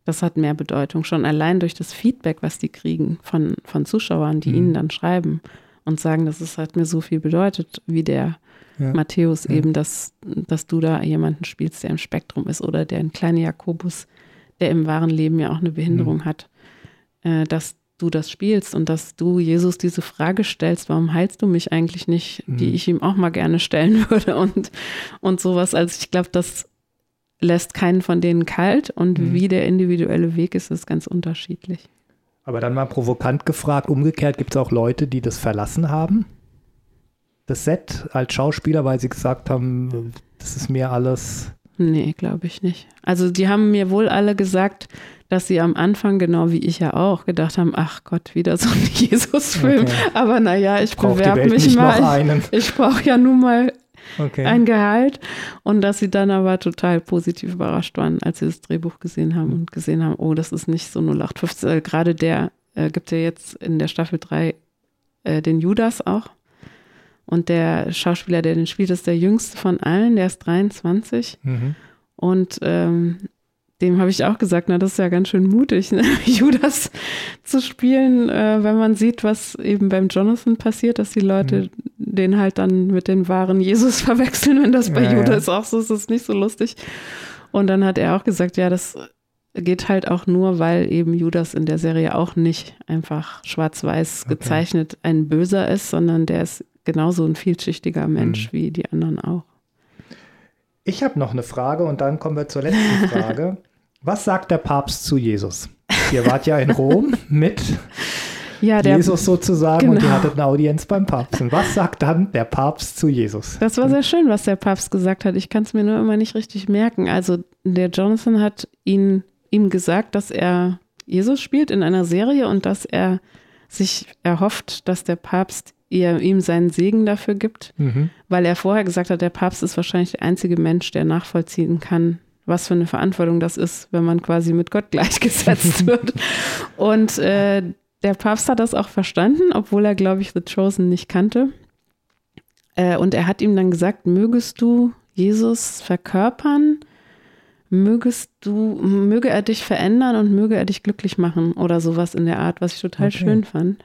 das hat mehr Bedeutung. Schon allein durch das Feedback, was die kriegen von, von Zuschauern, die mhm. ihnen dann schreiben und sagen, dass es hat mir so viel bedeutet, wie der ja. Matthäus ja. eben, dass, dass du da jemanden spielst, der im Spektrum ist oder der ein kleiner Jakobus, der im wahren Leben ja auch eine Behinderung mhm. hat, äh, dass du das spielst und dass du Jesus diese Frage stellst, warum heilst du mich eigentlich nicht, mhm. die ich ihm auch mal gerne stellen würde und, und sowas. Also ich glaube, das lässt keinen von denen kalt und mhm. wie der individuelle Weg ist, ist ganz unterschiedlich. Aber dann mal provokant gefragt, umgekehrt gibt es auch Leute, die das verlassen haben? Das Set als Schauspieler, weil sie gesagt haben, das ist mir alles. Nee, glaube ich nicht. Also die haben mir wohl alle gesagt, dass sie am Anfang, genau wie ich ja auch, gedacht haben, ach Gott, wieder so ein Jesus-Film. Okay. Aber naja, ich bewerbe mich mal. Ich, ich brauche ja nun mal okay. ein Gehalt. Und dass sie dann aber total positiv überrascht waren, als sie das Drehbuch gesehen haben und gesehen haben, oh, das ist nicht so 0815. Äh, gerade der äh, gibt ja jetzt in der Staffel 3 äh, den Judas auch. Und der Schauspieler, der den spielt, ist der jüngste von allen, der ist 23. Mhm. Und ähm, dem habe ich auch gesagt, na, das ist ja ganz schön mutig, ne? Judas zu spielen, äh, wenn man sieht, was eben beim Jonathan passiert, dass die Leute mhm. den halt dann mit den wahren Jesus verwechseln. Wenn das bei ja, Judas ja. auch so ist, ist es nicht so lustig. Und dann hat er auch gesagt, ja, das geht halt auch nur, weil eben Judas in der Serie auch nicht einfach schwarz-weiß okay. gezeichnet ein Böser ist, sondern der ist genauso ein vielschichtiger Mensch mhm. wie die anderen auch. Ich habe noch eine Frage und dann kommen wir zur letzten Frage. Was sagt der Papst zu Jesus? ihr wart ja in Rom mit ja, der, Jesus sozusagen genau. und ihr hattet eine Audienz beim Papst. Und was sagt dann der Papst zu Jesus? Das war sehr schön, was der Papst gesagt hat. Ich kann es mir nur immer nicht richtig merken. Also der Jonathan hat ihn, ihm gesagt, dass er Jesus spielt in einer Serie und dass er sich erhofft, dass der Papst ihr, ihm seinen Segen dafür gibt, mhm. weil er vorher gesagt hat, der Papst ist wahrscheinlich der einzige Mensch, der nachvollziehen kann, was für eine Verantwortung das ist, wenn man quasi mit Gott gleichgesetzt wird. Und äh, der Papst hat das auch verstanden, obwohl er, glaube ich, The Chosen nicht kannte. Äh, und er hat ihm dann gesagt, mögest du Jesus verkörpern, mögest du, möge er dich verändern und möge er dich glücklich machen oder sowas in der Art, was ich total okay. schön fand.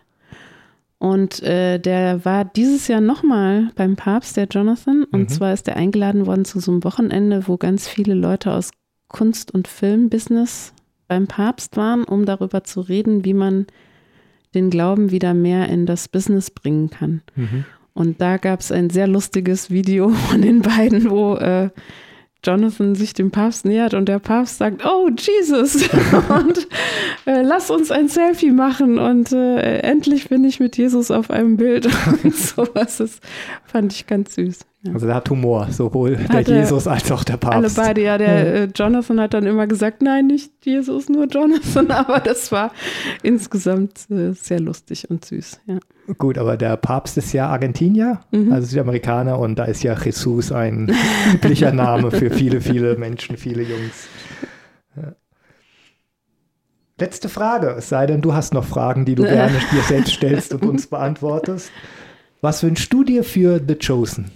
Und äh, der war dieses Jahr nochmal beim Papst, der Jonathan. Und mhm. zwar ist er eingeladen worden zu so einem Wochenende, wo ganz viele Leute aus Kunst- und Filmbusiness beim Papst waren, um darüber zu reden, wie man den Glauben wieder mehr in das Business bringen kann. Mhm. Und da gab es ein sehr lustiges Video von den beiden, wo äh, Jonathan sich dem Papst nähert und der Papst sagt, oh Jesus, und äh, lass uns ein Selfie machen und äh, endlich bin ich mit Jesus auf einem Bild und sowas. Das fand ich ganz süß. Also der hat Humor, sowohl hat der Jesus als auch der Papst. Alle beide, ja. Der. Äh, Jonathan hat dann immer gesagt, nein, nicht Jesus, nur Jonathan. Aber das war insgesamt äh, sehr lustig und süß. Ja. Gut, aber der Papst ist ja Argentinier, mhm. also Südamerikaner, und da ist ja Jesus ein üblicher Name für viele, viele Menschen, viele Jungs. Ja. Letzte Frage, es sei denn, du hast noch Fragen, die du gerne dir selbst stellst und uns beantwortest. Was wünschst du dir für The Chosen?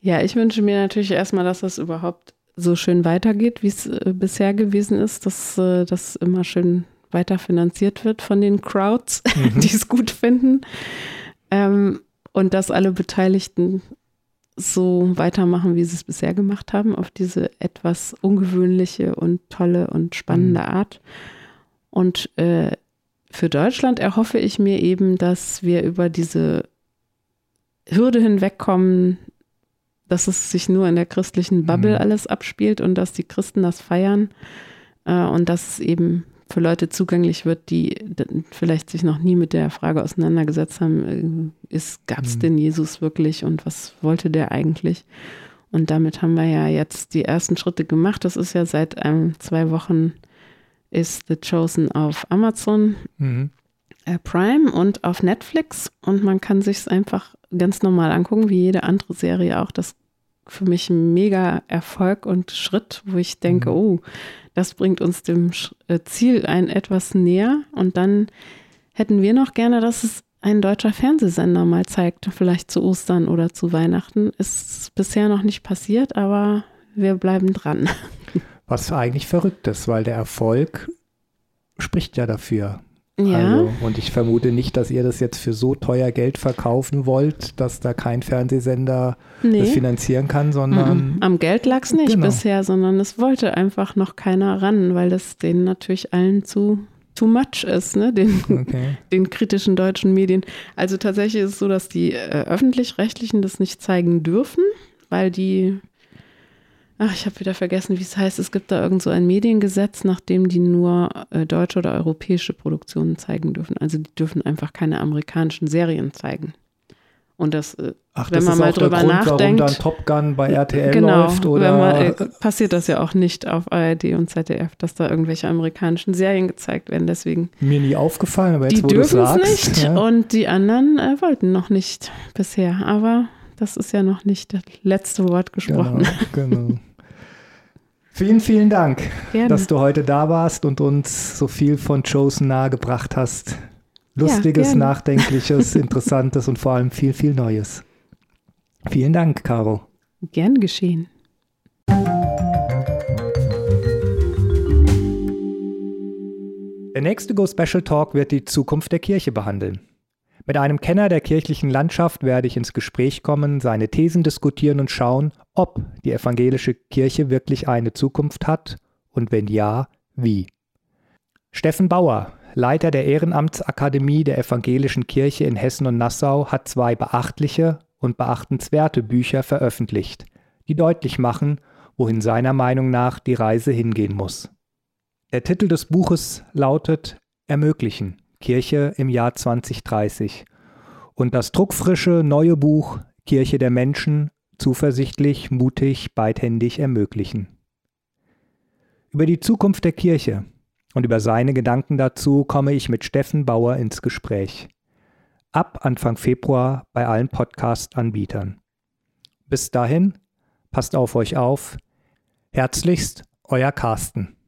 Ja, ich wünsche mir natürlich erstmal, dass das überhaupt so schön weitergeht, wie es äh, bisher gewesen ist, dass äh, das immer schön weiter finanziert wird von den Crowds, mhm. die es gut finden. Ähm, und dass alle Beteiligten so weitermachen, wie sie es bisher gemacht haben, auf diese etwas ungewöhnliche und tolle und spannende mhm. Art. Und äh, für Deutschland erhoffe ich mir eben, dass wir über diese Hürde hinwegkommen, dass es sich nur in der christlichen Bubble mhm. alles abspielt und dass die Christen das feiern äh, und dass es eben für Leute zugänglich wird, die vielleicht sich noch nie mit der Frage auseinandergesetzt haben, äh, gab es mhm. denn Jesus wirklich und was wollte der eigentlich? Und damit haben wir ja jetzt die ersten Schritte gemacht. Das ist ja seit ähm, zwei Wochen ist The Chosen auf Amazon mhm. äh, Prime und auf Netflix und man kann sich es einfach ganz normal angucken, wie jede andere Serie auch. Das für mich ein mega Erfolg und Schritt, wo ich denke, mhm. oh, das bringt uns dem äh, Ziel ein etwas näher. Und dann hätten wir noch gerne, dass es ein deutscher Fernsehsender mal zeigt, vielleicht zu Ostern oder zu Weihnachten. Ist bisher noch nicht passiert, aber wir bleiben dran. Was eigentlich verrückt ist, weil der Erfolg spricht ja dafür. Ja. Also, und ich vermute nicht, dass ihr das jetzt für so teuer Geld verkaufen wollt, dass da kein Fernsehsender nee. das finanzieren kann, sondern. Am Geld lag es nicht genau. bisher, sondern es wollte einfach noch keiner ran, weil das denen natürlich allen zu too much ist, ne? den, okay. den kritischen deutschen Medien. Also tatsächlich ist es so, dass die äh, öffentlich-rechtlichen das nicht zeigen dürfen, weil die Ach, ich habe wieder vergessen, wie es heißt. Es gibt da irgend so ein Mediengesetz, nach dem die nur äh, deutsche oder europäische Produktionen zeigen dürfen. Also die dürfen einfach keine amerikanischen Serien zeigen. Und das, äh, Ach, wenn das man mal drüber Grund, nachdenkt, warum dann Top Gun bei RTL genau, läuft oder man, äh, passiert das ja auch nicht auf ARD und ZDF, dass da irgendwelche amerikanischen Serien gezeigt werden. Deswegen mir nie aufgefallen, aber jetzt die wo dürfen es nicht ja. und die anderen äh, wollten noch nicht bisher. Aber das ist ja noch nicht das letzte Wort gesprochen. Genau, genau. Vielen, vielen Dank, Gerne. dass du heute da warst und uns so viel von Chosen nahegebracht hast. Lustiges, ja, nachdenkliches, interessantes und vor allem viel, viel Neues. Vielen Dank, Caro. Gern geschehen. Der nächste Go Special Talk wird die Zukunft der Kirche behandeln. Mit einem Kenner der kirchlichen Landschaft werde ich ins Gespräch kommen, seine Thesen diskutieren und schauen, ob die evangelische Kirche wirklich eine Zukunft hat und wenn ja, wie. Steffen Bauer, Leiter der Ehrenamtsakademie der Evangelischen Kirche in Hessen und Nassau, hat zwei beachtliche und beachtenswerte Bücher veröffentlicht, die deutlich machen, wohin seiner Meinung nach die Reise hingehen muss. Der Titel des Buches lautet Ermöglichen, Kirche im Jahr 2030 und das druckfrische neue Buch Kirche der Menschen zuversichtlich, mutig, beidhändig ermöglichen. Über die Zukunft der Kirche und über seine Gedanken dazu komme ich mit Steffen Bauer ins Gespräch. Ab Anfang Februar bei allen Podcast-Anbietern. Bis dahin, passt auf euch auf. Herzlichst, euer Carsten.